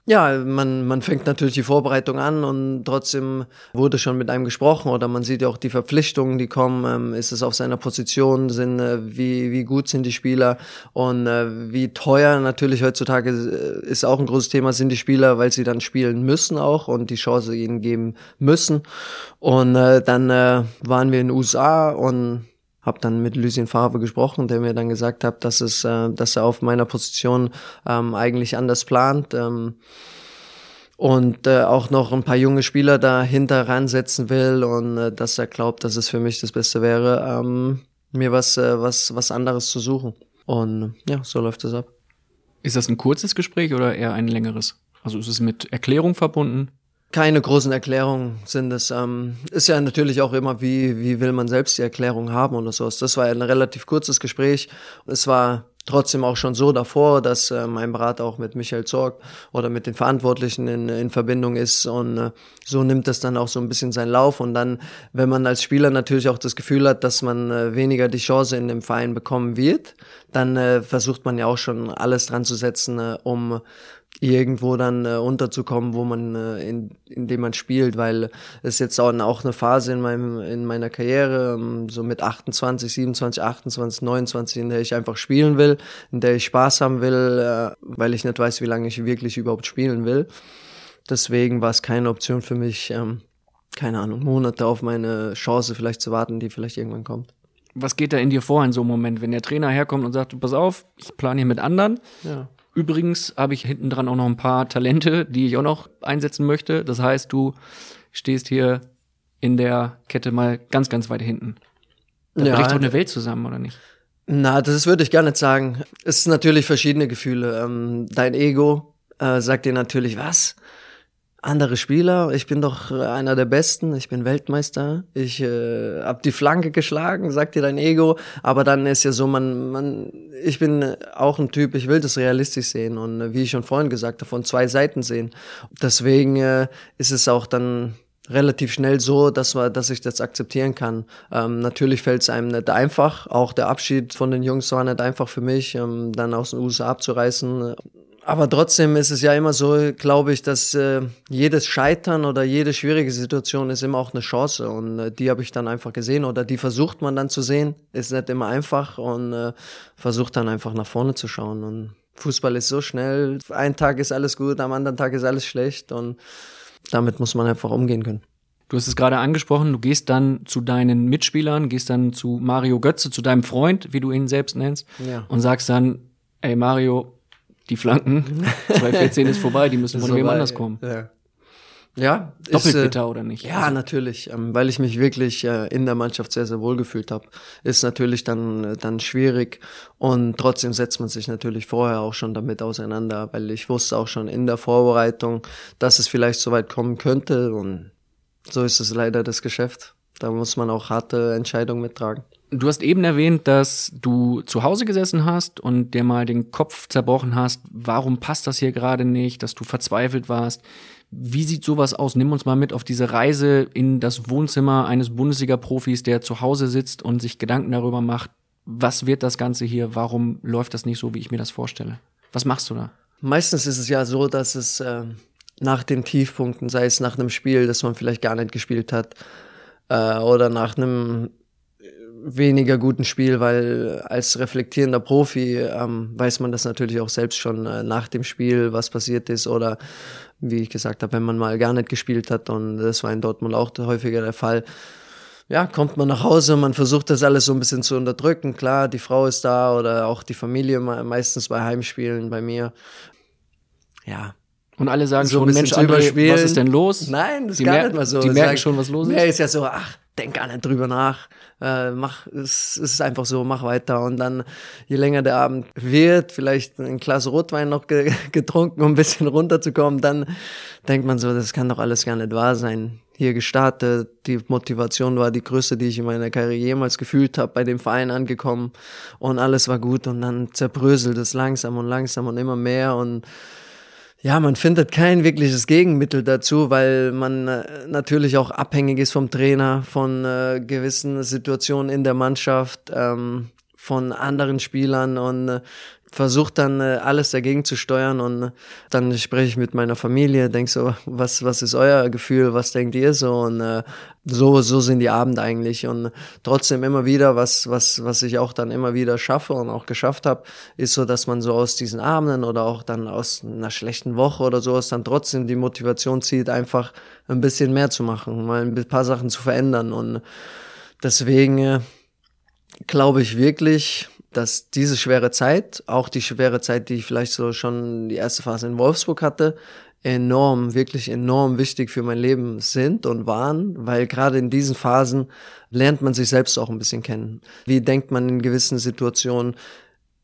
[SPEAKER 1] Ja, man, man fängt natürlich die Vorbereitung an und trotzdem wurde schon mit einem gesprochen oder man sieht ja auch die Verpflichtungen, die kommen. Ähm, ist es auf seiner Position, sind, äh, wie, wie gut sind die Spieler und äh, wie teuer natürlich heutzutage äh, ist auch ein großes Thema, sind die Spieler, weil sie dann spielen müssen auch und die Chance ihnen geben müssen. Und äh, dann äh, waren wir in den USA und habe dann mit Lucien Favre gesprochen, der mir dann gesagt hat, dass es, äh, dass er auf meiner Position ähm, eigentlich anders plant. Ähm, und äh, auch noch ein paar junge Spieler dahinter ransetzen will und äh, dass er glaubt, dass es für mich das Beste wäre, ähm, mir was, äh, was, was anderes zu suchen. Und ja, so läuft es ab.
[SPEAKER 3] Ist das ein kurzes Gespräch oder eher ein längeres? Also ist es mit Erklärung verbunden?
[SPEAKER 1] Keine großen Erklärungen sind es. Ähm, ist ja natürlich auch immer, wie, wie will man selbst die Erklärung haben oder so. Das war ein relativ kurzes Gespräch. Es war trotzdem auch schon so davor, dass äh, mein Berater auch mit Michael Zorg oder mit den Verantwortlichen in, in Verbindung ist und äh, so nimmt das dann auch so ein bisschen seinen Lauf und dann, wenn man als Spieler natürlich auch das Gefühl hat, dass man äh, weniger die Chance in dem Verein bekommen wird, dann äh, versucht man ja auch schon alles dran zu setzen, äh, um irgendwo dann äh, unterzukommen, wo man äh, in, in dem man spielt, weil es jetzt auch, auch eine Phase in meinem in meiner Karriere ähm, so mit 28, 27, 28, 29, in der ich einfach spielen will, in der ich Spaß haben will, äh, weil ich nicht weiß, wie lange ich wirklich überhaupt spielen will. Deswegen war es keine Option für mich, ähm, keine Ahnung, Monate auf meine Chance vielleicht zu warten, die vielleicht irgendwann kommt.
[SPEAKER 3] Was geht da in dir vor in so einem Moment, wenn der Trainer herkommt und sagt, pass auf, ich plane hier mit anderen?
[SPEAKER 1] Ja
[SPEAKER 3] Übrigens habe ich hinten dran auch noch ein paar Talente, die ich auch noch einsetzen möchte. Das heißt, du stehst hier in der Kette mal ganz, ganz weit hinten. Da ja, bricht doch eine Welt zusammen, oder nicht?
[SPEAKER 1] Na, das würde ich gar nicht sagen. Es sind natürlich verschiedene Gefühle. Ähm, dein Ego äh, sagt dir natürlich, was? Andere Spieler. Ich bin doch äh, einer der Besten. Ich bin Weltmeister. Ich äh, hab die Flanke geschlagen, sagt dir dein Ego. Aber dann ist ja so, man, man, ich bin auch ein Typ. Ich will das realistisch sehen und äh, wie ich schon vorhin gesagt habe, von zwei Seiten sehen. Deswegen äh, ist es auch dann relativ schnell so, dass, wir, dass ich das akzeptieren kann. Ähm, natürlich fällt es einem nicht einfach. Auch der Abschied von den Jungs war nicht einfach für mich, ähm, dann aus den USA abzureißen. Aber trotzdem ist es ja immer so, glaube ich, dass äh, jedes Scheitern oder jede schwierige Situation ist immer auch eine Chance. Und äh, die habe ich dann einfach gesehen oder die versucht man dann zu sehen. Ist nicht immer einfach und äh, versucht dann einfach nach vorne zu schauen. Und Fußball ist so schnell. Ein Tag ist alles gut, am anderen Tag ist alles schlecht. Und damit muss man einfach umgehen können.
[SPEAKER 3] Du hast es gerade angesprochen, du gehst dann zu deinen Mitspielern, gehst dann zu Mario Götze, zu deinem Freund, wie du ihn selbst nennst,
[SPEAKER 1] ja.
[SPEAKER 3] und sagst dann, ey Mario, die Flanken. 214 ist vorbei, die müssen von wem anders kommen.
[SPEAKER 1] Ja. Ja,
[SPEAKER 3] doppelt ist, äh, bitter oder nicht?
[SPEAKER 1] Ja, also. natürlich, ähm, weil ich mich wirklich äh, in der Mannschaft sehr sehr wohl gefühlt habe. Ist natürlich dann äh, dann schwierig und trotzdem setzt man sich natürlich vorher auch schon damit auseinander, weil ich wusste auch schon in der Vorbereitung, dass es vielleicht so weit kommen könnte und so ist es leider das Geschäft. Da muss man auch harte Entscheidungen mittragen.
[SPEAKER 3] Du hast eben erwähnt, dass du zu Hause gesessen hast und dir mal den Kopf zerbrochen hast, warum passt das hier gerade nicht, dass du verzweifelt warst. Wie sieht sowas aus? Nimm uns mal mit auf diese Reise in das Wohnzimmer eines Bundesliga-Profis, der zu Hause sitzt und sich Gedanken darüber macht, was wird das Ganze hier, warum läuft das nicht so, wie ich mir das vorstelle. Was machst du da?
[SPEAKER 1] Meistens ist es ja so, dass es äh, nach den Tiefpunkten, sei es nach einem Spiel, das man vielleicht gar nicht gespielt hat, äh, oder nach einem weniger guten Spiel, weil als reflektierender Profi ähm, weiß man das natürlich auch selbst schon äh, nach dem Spiel, was passiert ist oder wie ich gesagt habe, wenn man mal gar nicht gespielt hat und das war in Dortmund auch häufiger der Fall. Ja, kommt man nach Hause, man versucht das alles so ein bisschen zu unterdrücken. Klar, die Frau ist da oder auch die Familie meistens bei Heimspielen bei mir. Ja,
[SPEAKER 3] und alle sagen so schon, Mensch, André, was ist denn los?
[SPEAKER 1] Nein, das ist gar nicht mal so.
[SPEAKER 3] Die merken schon, was los ist.
[SPEAKER 1] Nee, ist ja so, ach, denk gar nicht drüber nach. Äh, mach, es, es ist einfach so, mach weiter. Und dann, je länger der Abend wird, vielleicht ein Glas Rotwein noch ge getrunken, um ein bisschen runterzukommen, dann denkt man so, das kann doch alles gar nicht wahr sein. Hier gestartet, die Motivation war die größte, die ich in meiner Karriere jemals gefühlt habe, bei dem Verein angekommen und alles war gut und dann zerbröselt es langsam und langsam und immer mehr und ja, man findet kein wirkliches Gegenmittel dazu, weil man äh, natürlich auch abhängig ist vom Trainer, von äh, gewissen Situationen in der Mannschaft, ähm, von anderen Spielern und äh, versucht dann äh, alles dagegen zu steuern und äh, dann spreche ich mit meiner Familie, denk so, was was ist euer Gefühl, was denkt ihr so? Und äh, so so sind die Abende eigentlich. Und trotzdem immer wieder was was was ich auch dann immer wieder schaffe und auch geschafft habe, ist so, dass man so aus diesen Abenden oder auch dann aus einer schlechten Woche oder sowas dann trotzdem die Motivation zieht, einfach ein bisschen mehr zu machen, mal ein paar Sachen zu verändern. Und deswegen äh, glaube ich wirklich dass diese schwere Zeit, auch die schwere Zeit, die ich vielleicht so schon die erste Phase in Wolfsburg hatte, enorm, wirklich enorm wichtig für mein Leben sind und waren, weil gerade in diesen Phasen lernt man sich selbst auch ein bisschen kennen. Wie denkt man in gewissen Situationen?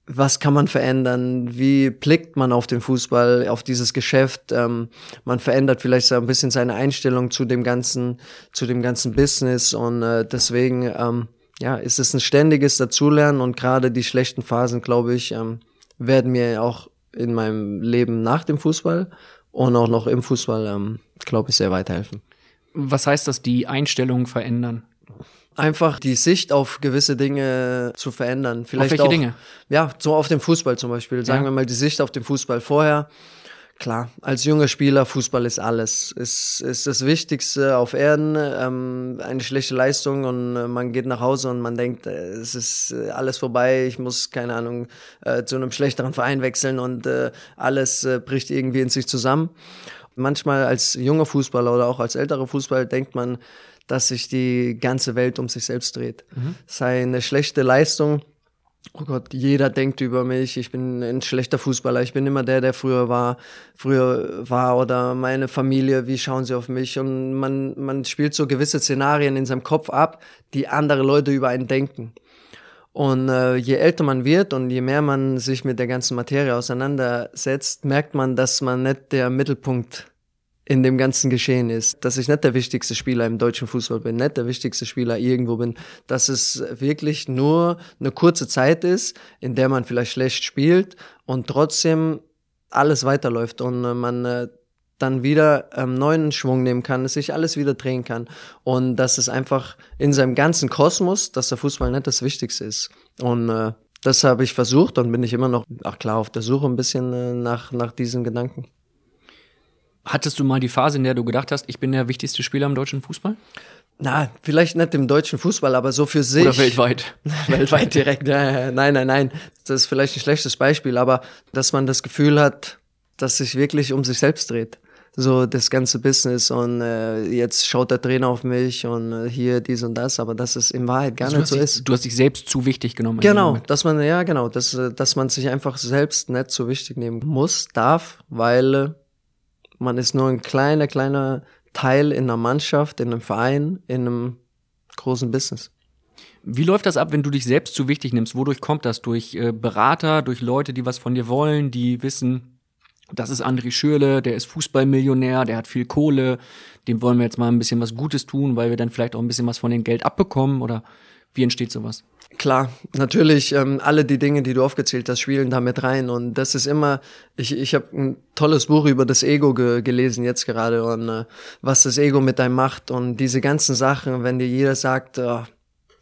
[SPEAKER 1] Was kann man verändern? Wie blickt man auf den Fußball, auf dieses Geschäft? Ähm, man verändert vielleicht so ein bisschen seine Einstellung zu dem ganzen, zu dem ganzen Business und äh, deswegen ähm, ja, ist es ein ständiges Dazulernen und gerade die schlechten Phasen, glaube ich, ähm, werden mir auch in meinem Leben nach dem Fußball und auch noch im Fußball, ähm, glaube ich, sehr weiterhelfen.
[SPEAKER 3] Was heißt das, die Einstellung verändern?
[SPEAKER 1] Einfach die Sicht auf gewisse Dinge zu verändern. Vielleicht
[SPEAKER 3] auf welche
[SPEAKER 1] auch,
[SPEAKER 3] Dinge?
[SPEAKER 1] Ja, so auf den Fußball zum Beispiel. Sagen
[SPEAKER 3] Ja.
[SPEAKER 1] wir mal die Sicht auf den Fußball vorher. Klar, als junger Spieler, Fußball ist alles. Ist, ist das Wichtigste auf Erden. Ähm, eine schlechte Leistung und äh, man geht nach Hause und man denkt, äh, es ist äh, alles vorbei, ich muss, keine Ahnung, äh, zu einem schlechteren Verein wechseln und äh, alles äh, bricht irgendwie in sich zusammen. Manchmal als junger Fußballer oder auch als älterer Fußballer denkt man, dass sich die ganze Welt um sich selbst dreht. Sei eine schlechte Leistung, Oh Gott, jeder denkt über mich, ich bin ein schlechter Fußballer, ich bin immer der, der früher war, früher war oder meine Familie, wie schauen sie auf mich? Und man, man spielt so gewisse Szenarien in seinem Kopf ab, die andere Leute über einen denken. Und äh, je älter man wird und je mehr man sich mit der ganzen Materie auseinandersetzt, merkt man, dass man nicht der Mittelpunkt in dem ganzen Geschehen ist, dass ich nicht der wichtigste Spieler im deutschen Fußball bin, nicht der wichtigste Spieler irgendwo bin, dass es wirklich nur eine kurze Zeit ist, in der man vielleicht schlecht spielt und trotzdem alles weiterläuft und äh, man äh, dann wieder ähm, neuen Schwung nehmen kann, es sich alles wieder drehen kann und dass es einfach in seinem ganzen Kosmos, dass der Fußball nicht das Wichtigste ist und äh, das habe ich versucht und bin ich immer noch, ach klar, auf der Suche ein bisschen äh, nach, nach diesen Gedanken.
[SPEAKER 3] Hattest du mal die Phase, in der du gedacht hast, ich bin der wichtigste Spieler im deutschen Fußball?
[SPEAKER 1] Na, vielleicht nicht im deutschen Fußball, aber so für sich.
[SPEAKER 3] Oder weltweit?
[SPEAKER 1] weltweit direkt. Nein, nein, nein. Das ist vielleicht ein schlechtes Beispiel, aber dass man das Gefühl hat, dass sich wirklich um sich selbst dreht. So das ganze Business und äh, jetzt schaut der Trainer auf mich und äh, hier dies und das, aber dass es in Wahrheit gar
[SPEAKER 3] Also
[SPEAKER 1] nicht so
[SPEAKER 3] dich,
[SPEAKER 1] ist.
[SPEAKER 3] du hast dich selbst zu wichtig genommen.
[SPEAKER 1] Genau, dass man, ja genau, dass, äh, dass man sich einfach selbst nicht so wichtig nehmen muss, darf, weil äh, man ist nur ein kleiner, kleiner Teil in einer Mannschaft, in einem Verein, in einem großen Business.
[SPEAKER 3] Wie läuft das ab, wenn du dich selbst zu wichtig nimmst? Wodurch kommt das? Durch äh, Berater, durch Leute, die was von dir wollen, die wissen, das ist André Schürle, der ist Fußballmillionär, der hat viel Kohle, dem wollen wir jetzt mal ein bisschen was Gutes tun, weil wir dann vielleicht auch ein bisschen was von dem Geld abbekommen oder wie entsteht sowas?
[SPEAKER 1] Klar, natürlich, ähm, alle die Dinge, die du aufgezählt hast, spielen da mit rein. Und das ist immer, ich, ich habe ein tolles Buch über das Ego ge gelesen jetzt gerade und äh, was das Ego mit einem macht und diese ganzen Sachen, wenn dir jeder sagt, oh,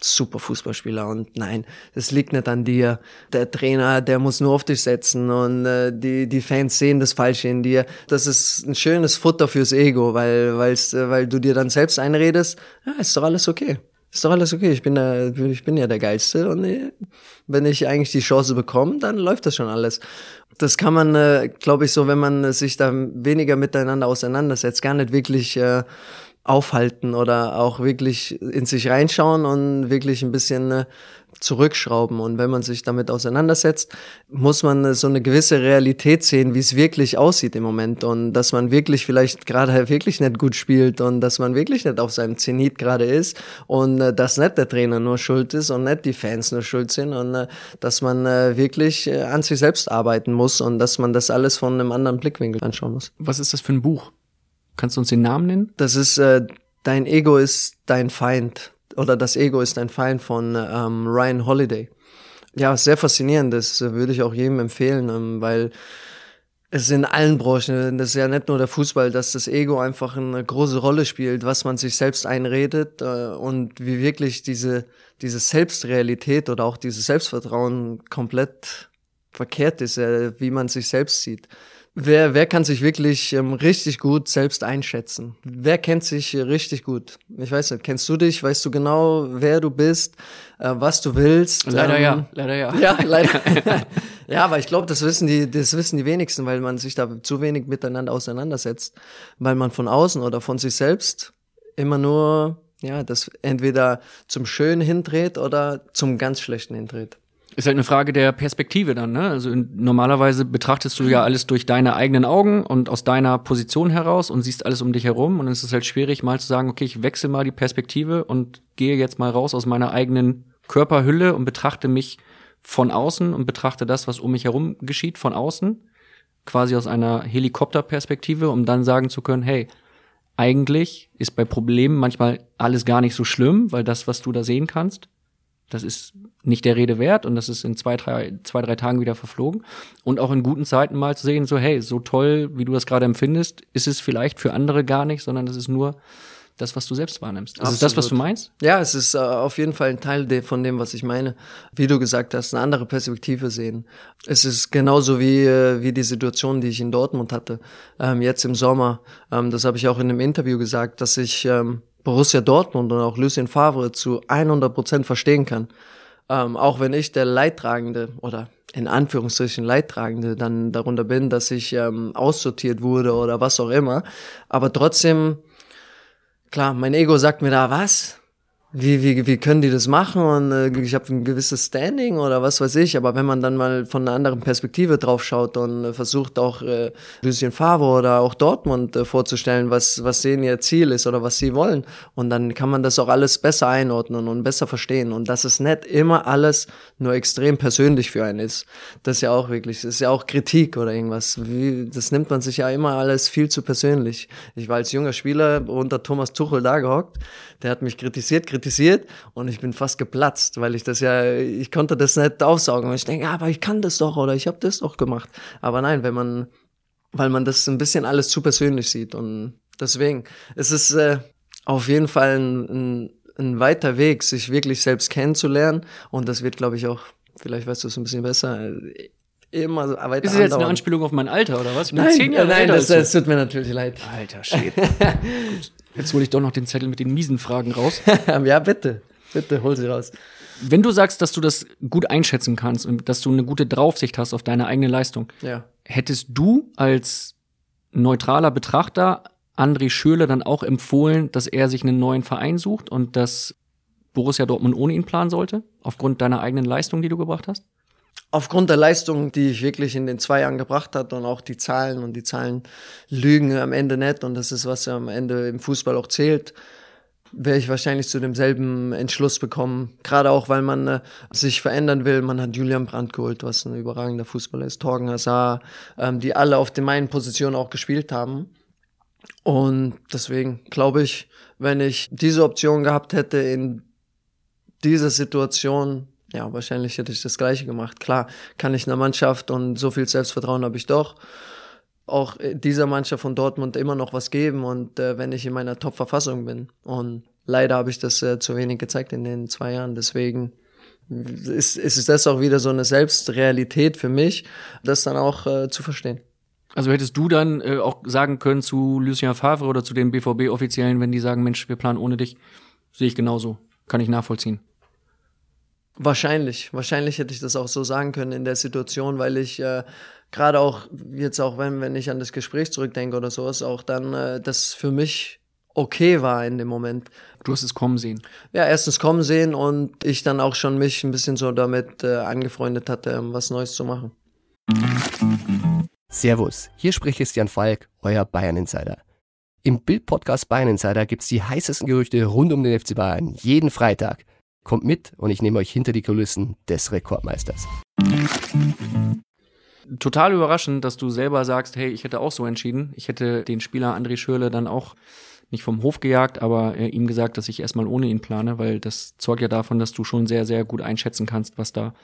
[SPEAKER 1] super Fußballspieler und nein, es liegt nicht an dir. Der Trainer, der muss nur auf dich setzen und äh, die, die Fans sehen das Falsche in dir. Das ist ein schönes Futter fürs Ego, weil, weil's, äh, weil du dir dann selbst einredest, ja, ist doch alles okay. Ist doch alles okay, ich bin, der, ich bin ja der Geilste und äh, wenn ich eigentlich die Chance bekomme, dann läuft das schon alles. Das kann man, äh, glaube ich, so, wenn man sich da weniger miteinander auseinandersetzt, gar nicht wirklich äh, aufhalten oder auch wirklich in sich reinschauen und wirklich ein bisschen zurückschrauben. Und wenn man sich damit auseinandersetzt, muss man so eine gewisse Realität sehen, wie es wirklich aussieht im Moment. Und dass man wirklich vielleicht gerade wirklich nicht gut spielt und dass man wirklich nicht auf seinem Zenit gerade ist und äh, dass nicht der Trainer nur schuld ist und nicht die Fans nur schuld sind und äh, dass man äh, wirklich äh, an sich selbst arbeiten muss und dass man das alles von einem anderen Blickwinkel anschauen muss.
[SPEAKER 3] Was ist das für ein Buch? Kannst du uns den Namen nennen?
[SPEAKER 1] Das ist äh, Dein Ego ist dein Feind oder das Ego ist dein Feind von ähm, Ryan Holiday. Ja, sehr faszinierend. Das würde ich auch jedem empfehlen, ähm, weil es in allen Branchen, das ist ja nicht nur der Fußball, dass das Ego einfach eine große Rolle spielt, was man sich selbst einredet äh, und wie wirklich diese, diese Selbstrealität oder auch dieses Selbstvertrauen komplett verkehrt ist, äh, wie man sich selbst sieht. Wer, wer kann sich wirklich ähm, richtig gut selbst einschätzen? Wer kennt sich richtig gut? Ich weiß nicht, kennst du dich? Weißt du genau, wer du bist, äh, was du willst?
[SPEAKER 3] Leider
[SPEAKER 1] ähm,
[SPEAKER 3] ja, leider ja.
[SPEAKER 1] Ja, leider. ja, aber ich glaube, das wissen die, das wissen die wenigsten, weil man sich da zu wenig miteinander auseinandersetzt, weil man von außen oder von sich selbst immer nur ja, das entweder zum Schönen hindreht oder zum ganz Schlechten hindreht.
[SPEAKER 3] Ist halt eine Frage der Perspektive dann, ne? Also in, normalerweise betrachtest du ja alles durch deine eigenen Augen und aus deiner Position heraus und siehst alles um dich herum und es ist halt schwierig mal zu sagen, okay, ich wechsle mal die Perspektive und gehe jetzt mal raus aus meiner eigenen Körperhülle und betrachte mich von außen und betrachte das, was um mich herum geschieht, von außen, quasi aus einer Helikopterperspektive, um dann sagen zu können, hey, eigentlich ist bei Problemen manchmal alles gar nicht so schlimm, weil das, was du da sehen kannst, das ist nicht der Rede wert und das ist in zwei, drei, zwei, drei Tagen wieder verflogen. Und auch in guten Zeiten mal zu sehen, so, hey, so toll, wie du das gerade empfindest, ist es vielleicht für andere gar nicht, sondern das ist nur das, was du selbst wahrnimmst. Ist es das, was du meinst?
[SPEAKER 1] Ja, es ist äh, auf jeden Fall ein Teil de von dem, was ich meine. Wie du gesagt hast, eine andere Perspektive sehen. Es ist genauso wie, äh, wie die Situation, die ich in Dortmund hatte, ähm, jetzt im Sommer. Ähm, das habe ich auch in einem Interview gesagt, dass ich ähm, Borussia Dortmund und auch Lucien Favre zu 100 Prozent verstehen kann. Ähm, auch wenn ich der Leidtragende oder in Anführungsstrichen Leidtragende dann darunter bin, dass ich ähm, aussortiert wurde oder was auch immer. Aber trotzdem, klar, mein Ego sagt mir da, was? Wie, wie, wie können die das machen und äh, ich habe ein gewisses Standing oder was weiß ich, aber wenn man dann mal von einer anderen Perspektive drauf schaut und äh, versucht auch äh, Lucien Favre oder auch Dortmund äh, vorzustellen, was, was denen ihr Ziel ist oder was sie wollen und dann kann man das auch alles besser einordnen und besser verstehen und dass es nicht immer alles nur extrem persönlich für einen ist. Das ist ja auch wirklich, das ist ja auch Kritik oder irgendwas. Wie, das nimmt man sich ja immer alles viel zu persönlich. Ich war als junger Spieler unter Thomas Tuchel da gehockt, der hat mich kritisiert, kritisiert und ich bin fast geplatzt, weil ich das ja, ich konnte das nicht aufsaugen. Und ich denke, aber ich kann das doch oder ich habe das doch gemacht. Aber nein, wenn man, weil man das ein bisschen alles zu persönlich sieht und deswegen, es ist äh, auf jeden Fall ein, ein, ein weiter Weg, sich wirklich selbst kennenzulernen und das wird, glaube ich, auch, vielleicht weißt du es ein bisschen besser, immer so weiter
[SPEAKER 3] Ist das jetzt eine Anspielung auf mein Alter oder was? Ich
[SPEAKER 1] bin nein, zehn Jahre nein, das, das tut mir natürlich leid.
[SPEAKER 3] Alter Shit. Jetzt hole ich doch noch den Zettel mit den miesen Fragen raus.
[SPEAKER 1] ja, bitte. Bitte, hol sie raus.
[SPEAKER 3] Wenn du sagst, dass du das gut einschätzen kannst und dass du eine gute Draufsicht hast auf deine eigene Leistung,
[SPEAKER 1] ja.
[SPEAKER 3] hättest du als neutraler Betrachter André Schürle dann auch empfohlen, dass er sich einen neuen Verein sucht und dass Borussia Dortmund ohne ihn planen sollte, aufgrund deiner eigenen Leistung, die du gebracht hast?
[SPEAKER 1] Aufgrund der Leistung, die ich wirklich in den zwei Jahren gebracht hat und auch die Zahlen und die Zahlen lügen am Ende nicht und das ist, was am Ende im Fußball auch zählt, wäre ich wahrscheinlich zu demselben Entschluss bekommen. Gerade auch, weil man äh, sich verändern will. Man hat Julian Brandt geholt, was ein überragender Fußballer ist, Torgen Hazard, ähm, die alle auf den meinen Positionen auch gespielt haben. Und deswegen glaube ich, wenn ich diese Option gehabt hätte in dieser Situation, ja, wahrscheinlich hätte ich das Gleiche gemacht. Klar, kann ich einer Mannschaft und so viel Selbstvertrauen habe ich doch auch dieser Mannschaft von Dortmund immer noch was geben und äh, wenn ich in meiner Top-Verfassung bin. Und leider habe ich das äh, zu wenig gezeigt in den zwei Jahren. Deswegen ist, ist das auch wieder so eine Selbstrealität für mich, das dann auch äh, zu verstehen.
[SPEAKER 3] Also hättest du dann äh, auch sagen können zu Lucien Favre oder zu den BVB-Offiziellen, wenn die sagen, Mensch, wir planen ohne dich, sehe ich genauso. Kann ich nachvollziehen.
[SPEAKER 1] Wahrscheinlich, wahrscheinlich hätte ich das auch so sagen können in der Situation, weil ich äh, gerade auch jetzt auch wenn wenn ich an das Gespräch zurückdenke oder sowas, auch dann äh, das für mich okay war in dem Moment.
[SPEAKER 3] Du hast es kommen sehen.
[SPEAKER 1] Ja, erstens kommen sehen und ich dann auch schon mich ein bisschen so damit äh, angefreundet hatte, was Neues zu machen.
[SPEAKER 7] Servus, hier spricht Christian Falk, euer Bayern Insider. Im Bild-Podcast Bayern Insider gibt's die heißesten Gerüchte rund um den FC Bayern jeden Freitag. Kommt mit und ich nehme euch hinter die Kulissen des Rekordmeisters.
[SPEAKER 3] Total überraschend, dass du selber sagst, hey, ich hätte auch so entschieden. Ich hätte den Spieler André Schürle dann auch nicht vom Hof gejagt, aber äh, ihm gesagt, dass ich erstmal ohne ihn plane, weil das zeugt ja davon, dass du schon sehr, sehr gut einschätzen kannst, was da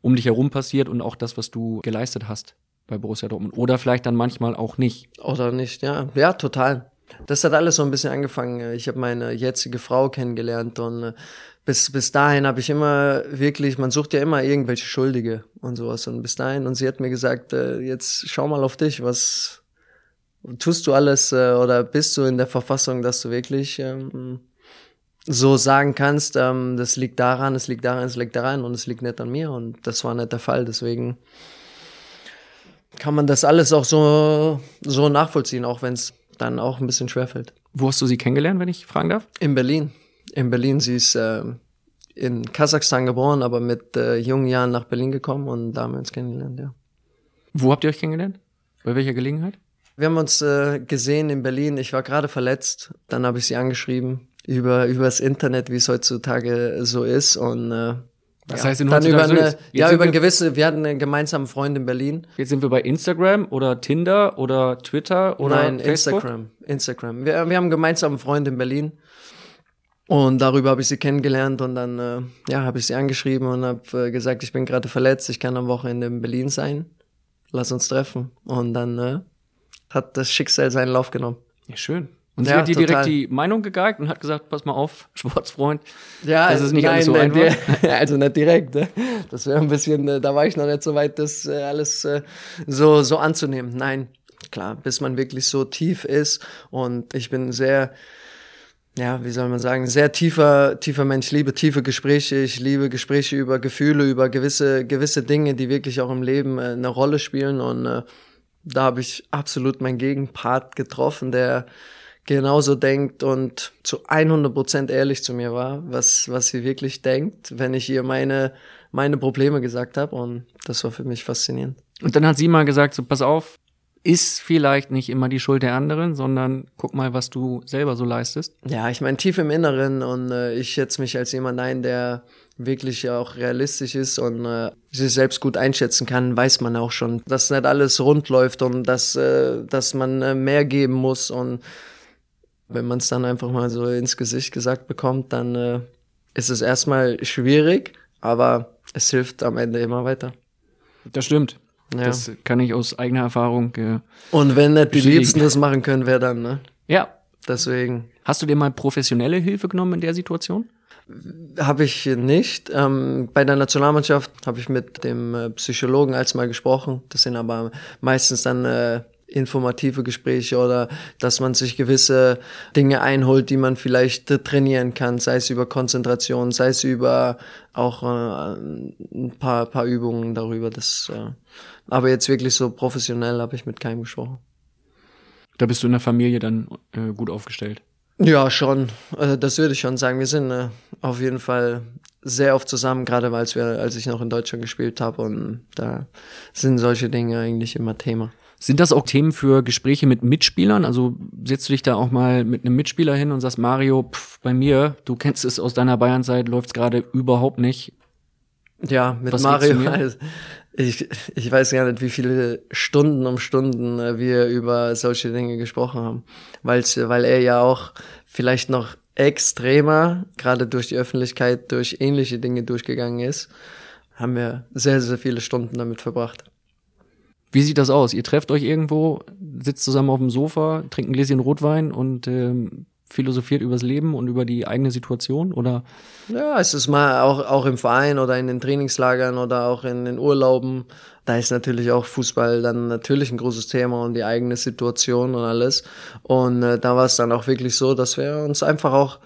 [SPEAKER 3] um dich herum passiert und auch das, was du geleistet hast bei Borussia Dortmund. Oder vielleicht dann manchmal auch nicht.
[SPEAKER 1] Oder nicht, ja. Ja, total. Das hat alles so ein bisschen angefangen. Ich habe meine jetzige Frau kennengelernt und äh, bis, bis dahin habe ich immer wirklich, man sucht ja immer irgendwelche Schuldige und sowas. Und bis dahin, und sie hat mir gesagt, äh, jetzt schau mal auf dich, was, tust du alles äh, oder bist du in der Verfassung, dass du wirklich ähm, so sagen kannst, ähm, das liegt daran, es liegt daran, es liegt daran und es liegt nicht an mir und das war nicht der Fall. Deswegen kann man das alles auch so, so nachvollziehen, auch wenn es dann auch ein bisschen schwerfällt.
[SPEAKER 3] Wo hast du sie kennengelernt, wenn ich fragen darf?
[SPEAKER 1] In Berlin. In Berlin, sie ist äh, in Kasachstan geboren, aber mit äh, jungen Jahren nach Berlin gekommen und da haben wir uns kennengelernt, ja.
[SPEAKER 3] Wo habt ihr euch kennengelernt? Bei welcher Gelegenheit?
[SPEAKER 1] Wir haben uns äh, gesehen in Berlin. Ich war gerade verletzt. Dann habe ich sie angeschrieben über über das Internet, wie es heutzutage so ist. Und äh,
[SPEAKER 3] Was
[SPEAKER 1] ja,
[SPEAKER 3] heißt denn
[SPEAKER 1] dann über eine, ja über eine gewisse. Wir hatten einen gemeinsamen Freund in Berlin.
[SPEAKER 3] Jetzt sind wir bei Instagram oder Tinder oder Twitter oder
[SPEAKER 1] Nein,
[SPEAKER 3] Facebook?
[SPEAKER 1] Instagram. Instagram. Wir, wir haben einen gemeinsamen Freund in Berlin. Und darüber habe ich sie kennengelernt und dann äh, ja habe ich sie angeschrieben und habe äh, gesagt, ich bin gerade verletzt, ich kann am Wochenende in Berlin sein. Lass uns treffen. Und dann äh, hat das Schicksal seinen Lauf genommen.
[SPEAKER 3] Ja, schön. Und sie
[SPEAKER 1] Ja,
[SPEAKER 3] hat dir
[SPEAKER 1] total.
[SPEAKER 3] direkt die Meinung gegeigt und hat gesagt, pass mal auf, Sportsfreund.
[SPEAKER 1] Ja,
[SPEAKER 3] Das ist nicht alles so
[SPEAKER 1] nein,
[SPEAKER 3] einfach.
[SPEAKER 1] der- also nicht direkt. Ne? Das wäre ein bisschen, äh, da war ich noch nicht so weit, das äh, alles äh, so, so anzunehmen. Nein, klar, bis man wirklich so tief ist. Und ich bin sehr, ja, wie soll man sagen, sehr tiefer, tiefer Mensch. Liebe tiefe Gespräche. Ich liebe Gespräche über Gefühle, über gewisse, gewisse Dinge, die wirklich auch im Leben äh, eine Rolle spielen. Und äh, da habe ich absolut meinen Gegenpart getroffen, der genauso denkt und zu 100 Prozent ehrlich zu mir war, was, was sie wirklich denkt, wenn ich ihr meine, meine Probleme gesagt habe. Und das war für mich faszinierend.
[SPEAKER 3] Und dann hat sie mal gesagt, so pass auf, ist vielleicht nicht immer die Schuld der anderen, sondern guck mal, was du selber so leistest.
[SPEAKER 1] Ja, ich meine, tief im Inneren und äh, ich schätze mich als jemand ein, der wirklich auch realistisch ist und äh, sich selbst gut einschätzen kann, weiß man auch schon, dass nicht alles rund läuft und dass, äh, dass man äh, mehr geben muss und wenn man es dann einfach mal so ins Gesicht gesagt bekommt, dann äh, ist es erstmal schwierig, aber es hilft am Ende immer weiter.
[SPEAKER 3] Das stimmt.
[SPEAKER 1] Ja.
[SPEAKER 3] Das kann ich aus eigener Erfahrung. Äh,
[SPEAKER 1] und wenn nicht die. Liebsten das machen können, wer dann, ne?
[SPEAKER 3] ja.
[SPEAKER 1] Deswegen
[SPEAKER 3] Hast du dir mal professionelle Hilfe genommen in der Situation?
[SPEAKER 1] Habe ich nicht. Ähm, bei der Nationalmannschaft habe ich mit dem äh, Psychologen als mal gesprochen. Das sind aber meistens dann äh, informative Gespräche oder dass man sich gewisse Dinge einholt, die man vielleicht äh, trainieren kann, sei es über Konzentration, sei es über auch äh, ein paar, paar Übungen darüber. Das, äh, aber jetzt wirklich so professionell habe ich mit keinem gesprochen.
[SPEAKER 3] Da bist du in der Familie dann äh, gut aufgestellt.
[SPEAKER 1] Ja, schon. Also das würde ich schon sagen. Wir sind äh, auf jeden Fall sehr oft zusammen, gerade als wir, als ich noch in Deutschland gespielt habe und da sind solche Dinge eigentlich immer Thema.
[SPEAKER 3] Sind das auch Themen für Gespräche mit Mitspielern? Also setzt du dich da auch mal mit einem Mitspieler hin und sagst, Mario, pff, bei mir, du kennst es aus deiner Bayernzeit, läuft's gerade überhaupt nicht.
[SPEAKER 1] Ja, mit
[SPEAKER 3] Was
[SPEAKER 1] Mario. Also, ich, ich weiß gar nicht, wie viele Stunden um Stunden äh, wir über solche Dinge gesprochen haben, Weil's, weil er ja auch vielleicht noch extremer, gerade durch die Öffentlichkeit, durch ähnliche Dinge durchgegangen ist, haben wir sehr, sehr viele Stunden damit verbracht.
[SPEAKER 3] Wie sieht das aus? Ihr trefft euch irgendwo, sitzt zusammen auf dem Sofa, trinkt ein Gläschen Rotwein und ähm, philosophiert übers Leben und über die eigene Situation? Oder
[SPEAKER 1] Ja, es ist mal auch, auch im Verein oder in den Trainingslagern oder auch in den Urlauben. Da ist natürlich auch Fußball dann natürlich ein großes Thema und die eigene Situation und alles. Und äh, da war es dann auch wirklich so, dass wir uns einfach auch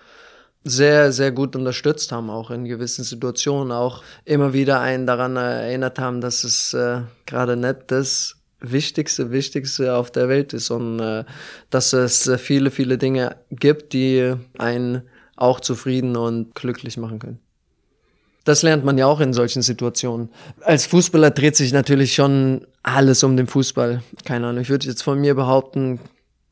[SPEAKER 1] sehr, sehr gut unterstützt haben, auch in gewissen Situationen, auch immer wieder einen daran erinnert haben, dass es äh, gerade nicht das Wichtigste, Wichtigste auf der Welt ist und äh, dass es äh, viele, viele Dinge gibt, die einen auch zufrieden und glücklich machen können. Das lernt man ja auch in solchen Situationen. Als Fußballer dreht sich natürlich schon alles um den Fußball. Keine Ahnung, ich würde jetzt von mir behaupten,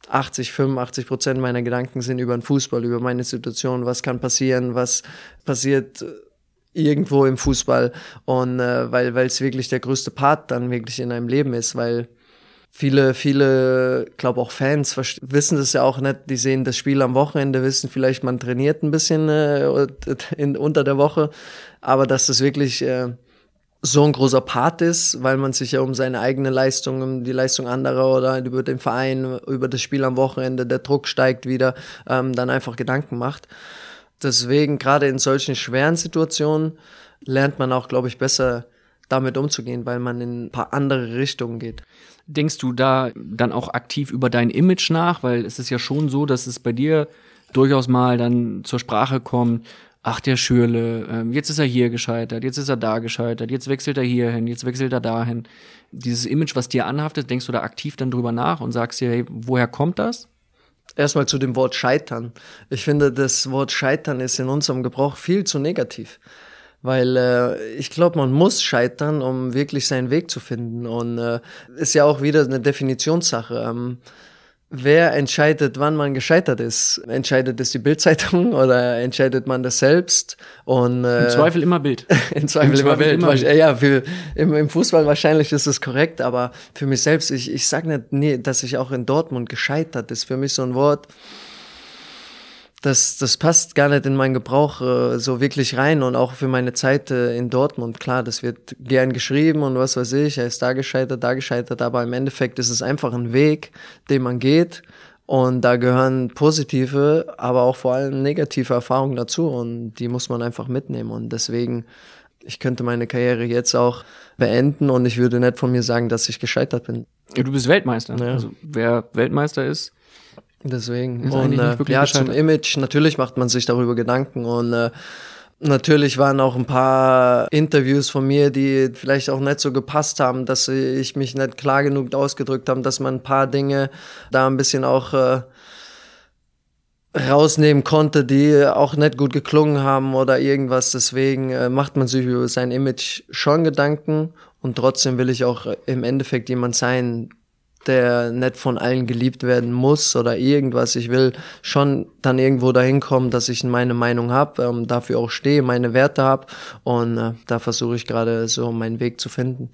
[SPEAKER 1] 80, 85 Prozent meiner Gedanken sind über den Fußball, über meine Situation, was kann passieren, was passiert irgendwo im Fußball und äh, weil weil es wirklich der größte Part dann wirklich in einem Leben ist, weil viele viele glaube auch Fans wissen das ja auch nicht, die sehen das Spiel am Wochenende, wissen vielleicht man trainiert ein bisschen äh, in, unter der Woche, aber dass das wirklich äh, so ein großer Part ist, weil man sich ja um seine eigene Leistung, um die Leistung anderer oder über den Verein, über das Spiel am Wochenende, der Druck steigt wieder, ähm, dann einfach Gedanken macht. Deswegen, gerade in solchen schweren Situationen, lernt man auch, glaube ich, besser damit umzugehen, weil man in ein paar andere Richtungen geht.
[SPEAKER 3] Denkst du da dann auch aktiv über dein Image nach? Weil es ist ja schon so, dass es bei dir durchaus mal dann zur Sprache kommt, ach der Schürle, ähm, jetzt ist er hier gescheitert, jetzt ist er da gescheitert, jetzt wechselt er hier hin, jetzt wechselt er dahin. Dieses Image, was dir anhaftet, denkst du da aktiv dann drüber nach und sagst dir, hey, woher kommt das?
[SPEAKER 1] Erstmal zu dem Wort Scheitern. Ich finde, das Wort Scheitern ist in unserem Gebrauch viel zu negativ. Weil äh, ich glaube, man muss scheitern, um wirklich seinen Weg zu finden. Und äh, ist ja auch wieder eine Definitionssache. Ähm, Wer entscheidet, wann man gescheitert ist? Entscheidet es die Bildzeitung oder entscheidet man das selbst?
[SPEAKER 3] Und, äh, Im Zweifel immer Bild.
[SPEAKER 1] Im Zweifel, Im Zweifel immer Bild. Immer Bild. Ja, für, im, im Fußball wahrscheinlich ist es korrekt, aber für mich selbst, ich, ich sage nicht, nee, dass ich auch in Dortmund gescheitert ist. Für mich so ein Wort, das, das passt gar nicht in meinen Gebrauch äh, so wirklich rein und auch für meine Zeit äh, in Dortmund. Klar, das wird gern geschrieben und was weiß ich, er ist da gescheitert, da gescheitert, aber im Endeffekt ist es einfach ein Weg, den man geht und da gehören positive, aber auch vor allem negative Erfahrungen dazu und die muss man einfach mitnehmen und deswegen, ich könnte meine Karriere jetzt auch beenden und ich würde nicht von mir sagen, dass ich gescheitert bin.
[SPEAKER 3] Ja, du bist Weltmeister. Ja. Also wer Weltmeister ist,
[SPEAKER 1] Deswegen. Ist und äh, ja, zum Image, natürlich macht man sich darüber Gedanken und äh, Natürlich waren auch ein paar Interviews von mir, die vielleicht auch nicht so gepasst haben, dass ich mich nicht klar genug ausgedrückt habe, dass man ein paar Dinge da ein bisschen auch äh, rausnehmen konnte, die auch nicht gut geklungen haben oder irgendwas. Deswegen äh, macht man sich über sein Image schon Gedanken und trotzdem will ich auch im Endeffekt jemand sein, der nicht von allen geliebt werden muss oder irgendwas. Ich will schon dann irgendwo dahin kommen, dass ich meine Meinung habe, ähm, dafür auch stehe, meine Werte habe und äh, da versuche ich gerade so meinen Weg zu finden.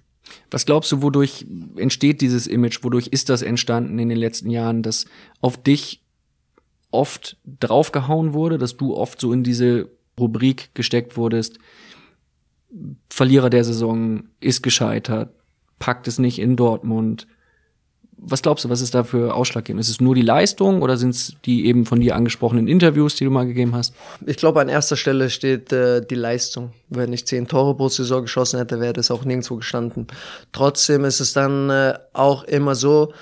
[SPEAKER 3] Was glaubst du, wodurch entsteht dieses Image? Wodurch ist das entstanden in den letzten Jahren, dass auf dich oft draufgehauen wurde, dass du oft so in diese Rubrik gesteckt wurdest? Verlierer der Saison ist gescheitert, packt es nicht in Dortmund, was glaubst du, was ist da für ausschlaggebend? Ist es nur die Leistung oder sind es die eben von dir angesprochenen Interviews, die du mal gegeben hast?
[SPEAKER 1] Ich glaube, an erster Stelle steht äh, die Leistung. Wenn ich zehn Tore pro Saison geschossen hätte, wäre das auch nirgendwo gestanden. Trotzdem ist es dann äh, auch immer so,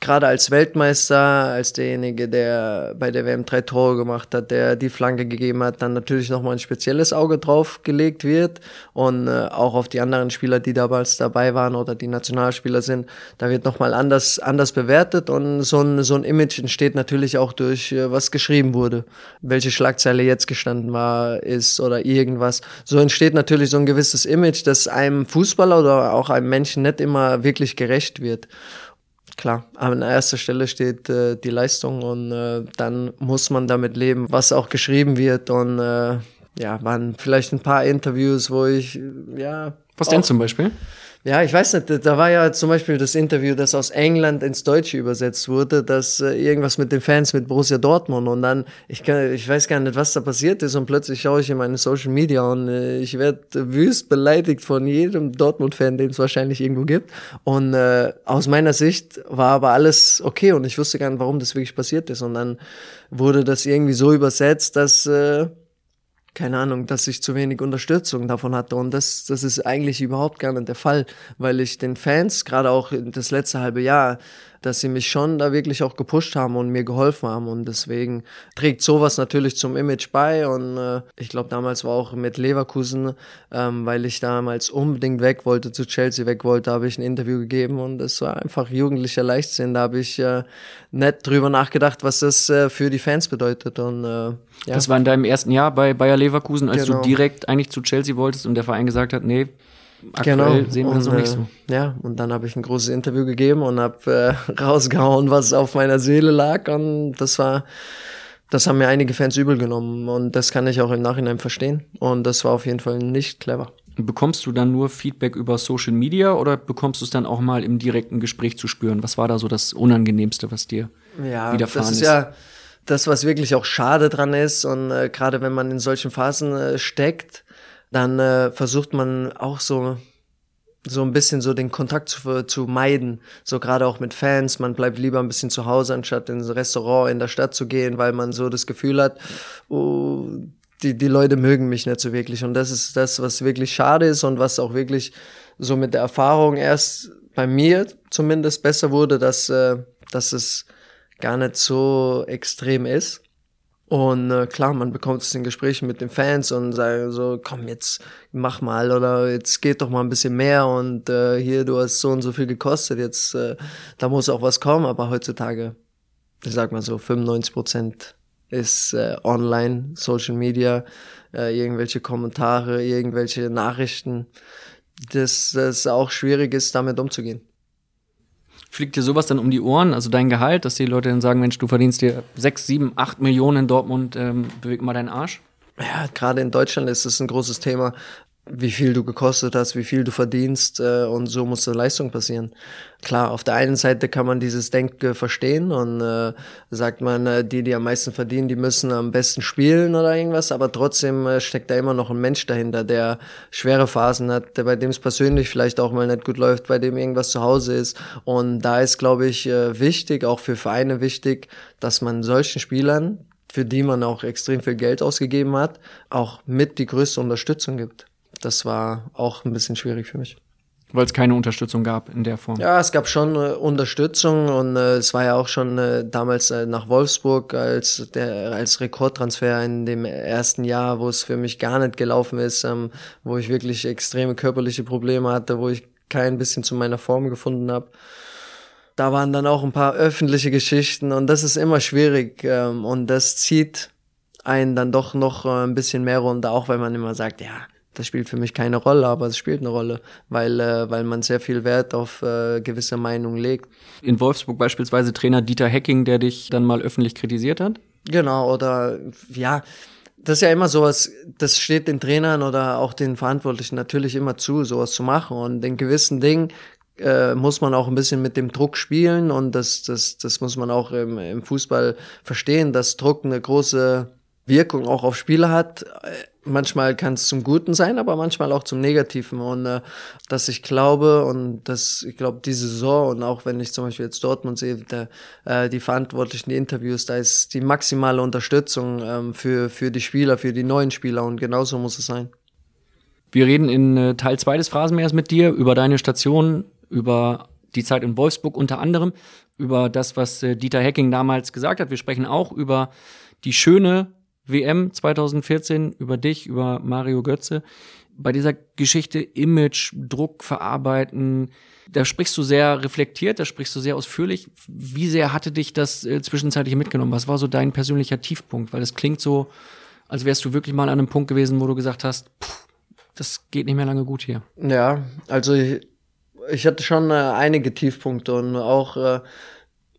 [SPEAKER 1] gerade als Weltmeister, als derjenige, der bei der WM drei Tore gemacht hat, der die Flanke gegeben hat, dann natürlich nochmal ein spezielles Auge drauf gelegt wird. Und äh, auch auf die anderen Spieler, die damals dabei waren oder die Nationalspieler sind, da wird nochmal anders, anders bewertet. Und so ein, so ein Image entsteht natürlich auch durch, äh, was geschrieben wurde, welche Schlagzeile jetzt gestanden war, ist oder irgendwas. So entsteht natürlich so ein gewisses Image, das einem Fußballer oder auch einem Menschen nicht immer wirklich gerecht wird klar, an erster Stelle steht äh, die Leistung und äh, dann muss man damit leben, was auch geschrieben wird und äh, ja, waren vielleicht ein paar Interviews, wo ich ja.
[SPEAKER 3] Was denn zum Beispiel?
[SPEAKER 1] Ja, ich weiß nicht, da war ja zum Beispiel das Interview, das aus England ins Deutsche übersetzt wurde, dass äh, irgendwas mit den Fans mit Borussia Dortmund und dann, ich, kann, ich weiß gar nicht, was da passiert ist und plötzlich schaue ich in meine Social Media und äh, ich werde wüst beleidigt von jedem Dortmund-Fan, den es wahrscheinlich irgendwo gibt und äh, aus meiner Sicht war aber alles okay und ich wusste gar nicht, warum das wirklich passiert ist und dann wurde das irgendwie so übersetzt, dass... Äh, keine Ahnung, dass ich zu wenig Unterstützung davon hatte. Und das, das ist eigentlich überhaupt gar nicht der Fall, weil ich den Fans, gerade auch das letzte halbe Jahr, dass sie mich schon da wirklich auch gepusht haben und mir geholfen haben. Und deswegen trägt sowas natürlich zum Image bei. Und äh, ich glaube, damals war auch mit Leverkusen, ähm, weil ich damals unbedingt weg wollte, zu Chelsea weg wollte, habe ich ein Interview gegeben. Und es war einfach jugendlicher Leichtsinn. Da habe ich äh, nicht drüber nachgedacht, was das äh, für die Fans bedeutet. Und, äh, ja.
[SPEAKER 3] Das war in deinem ersten Jahr bei Bayer Leverkusen, als
[SPEAKER 1] Genau.
[SPEAKER 3] du direkt eigentlich zu Chelsea wolltest und der Verein gesagt hat, nee, aktuell
[SPEAKER 1] Genau.
[SPEAKER 3] sehen wir das noch nicht so.
[SPEAKER 1] äh, Ja, und dann habe ich ein großes Interview gegeben und habe äh, rausgehauen, was auf meiner Seele lag. Und das war, das haben mir einige Fans übel genommen. Und das kann ich auch im Nachhinein verstehen. Und das war auf jeden Fall nicht clever.
[SPEAKER 3] Bekommst du dann nur Feedback über Social Media oder bekommst du es dann auch mal im direkten Gespräch zu spüren? Was war da so das Unangenehmste, was dir
[SPEAKER 1] Ja,
[SPEAKER 3] widerfahren
[SPEAKER 1] das ist
[SPEAKER 3] ist?
[SPEAKER 1] ja das, was wirklich auch schade dran ist. Und äh, gerade wenn man in solchen Phasen äh, steckt, dann äh, versucht man auch so so ein bisschen so den Kontakt zu, zu meiden, so gerade auch mit Fans. Man bleibt lieber ein bisschen zu Hause, anstatt ins Restaurant in der Stadt zu gehen, weil man so das Gefühl hat, oh, die, die Leute mögen mich nicht so wirklich. Und das ist das, was wirklich schade ist und was auch wirklich so mit der Erfahrung erst bei mir zumindest besser wurde, dass, äh, dass es gar nicht so extrem ist. Und äh, klar, man bekommt es in Gesprächen mit den Fans und sagen so, komm jetzt, mach mal oder jetzt geht doch mal ein bisschen mehr und äh, hier, du hast so und so viel gekostet, jetzt äh, da muss auch was kommen, aber heutzutage, ich sag mal so, 95 Prozent ist äh, online, Social Media, äh, irgendwelche Kommentare, irgendwelche Nachrichten, dass das auch schwierig ist, damit umzugehen.
[SPEAKER 3] Fliegt dir sowas dann um die Ohren, also dein Gehalt, dass die Leute dann sagen, Mensch, du verdienst dir sechs, sieben, acht Millionen in Dortmund, ähm, beweg mal deinen Arsch?
[SPEAKER 1] Ja, gerade in Deutschland ist es ein großes Thema, wie viel du gekostet hast, wie viel du verdienst äh, und so muss eine Leistung passieren. Klar, auf der einen Seite kann man dieses Denken verstehen und äh, sagt man, äh, die, die am meisten verdienen, die müssen am besten spielen oder irgendwas, aber trotzdem äh, steckt da immer noch ein Mensch dahinter, der schwere Phasen hat, der bei dem es persönlich vielleicht auch mal nicht gut läuft, bei dem irgendwas zu Hause ist und da ist, glaube ich, äh, wichtig, auch für Vereine wichtig, dass man solchen Spielern für die man auch extrem viel Geld ausgegeben hat, auch mit die größte Unterstützung gibt. Das war auch ein bisschen schwierig für mich.
[SPEAKER 3] Weil es keine Unterstützung gab in der Form.
[SPEAKER 1] Ja, es gab schon äh, Unterstützung und äh, es war ja auch schon äh, damals äh, nach Wolfsburg als der als Rekordtransfer in dem ersten Jahr, wo es für mich gar nicht gelaufen ist, ähm, wo ich wirklich extreme körperliche Probleme hatte, wo ich kein bisschen zu meiner Form gefunden habe. Da waren dann auch ein paar öffentliche Geschichten und das ist immer schwierig ähm, und das zieht einen dann doch noch äh, ein bisschen mehr runter, auch wenn man immer sagt, ja, das spielt für mich keine Rolle, aber es spielt eine Rolle, weil, äh, weil man sehr viel Wert auf äh, gewisse Meinungen legt.
[SPEAKER 3] In Wolfsburg beispielsweise Trainer Dieter Hecking, der dich dann mal öffentlich kritisiert hat.
[SPEAKER 1] Genau, oder ja, das ist ja immer sowas, das steht den Trainern oder auch den Verantwortlichen natürlich immer zu, sowas zu machen. Und in gewissen Dingen äh, muss man auch ein bisschen mit dem Druck spielen und das, das, das muss man auch im, im Fußball verstehen, dass Druck eine große Wirkung auch auf Spieler hat. Manchmal kann es zum Guten sein, aber manchmal auch zum Negativen. Und äh, dass ich glaube und dass ich glaube diese Saison und auch wenn ich zum Beispiel jetzt Dortmund sehe, der, äh, die Verantwortlichen, die Interviews, da ist die maximale Unterstützung ähm, für für die Spieler, für die neuen Spieler und genauso muss es sein.
[SPEAKER 3] Wir reden in äh, Teil 2 des Phrasenmeers mit dir über deine Station, über die Zeit in Wolfsburg unter anderem, über das, was äh, Dieter Hecking damals gesagt hat. Wir sprechen auch über die schöne WM 2014, über dich, über Mario Götze. Bei dieser Geschichte Image, Druck verarbeiten, da sprichst du sehr reflektiert, da sprichst du sehr ausführlich. Wie sehr hatte dich das äh, zwischenzeitlich mitgenommen? Was war so dein persönlicher Tiefpunkt? Weil es klingt so, als wärst du wirklich mal an einem Punkt gewesen, wo du gesagt hast, pff, das geht nicht mehr lange gut hier.
[SPEAKER 1] Ja, also ich, ich hatte schon äh, einige Tiefpunkte und auch äh,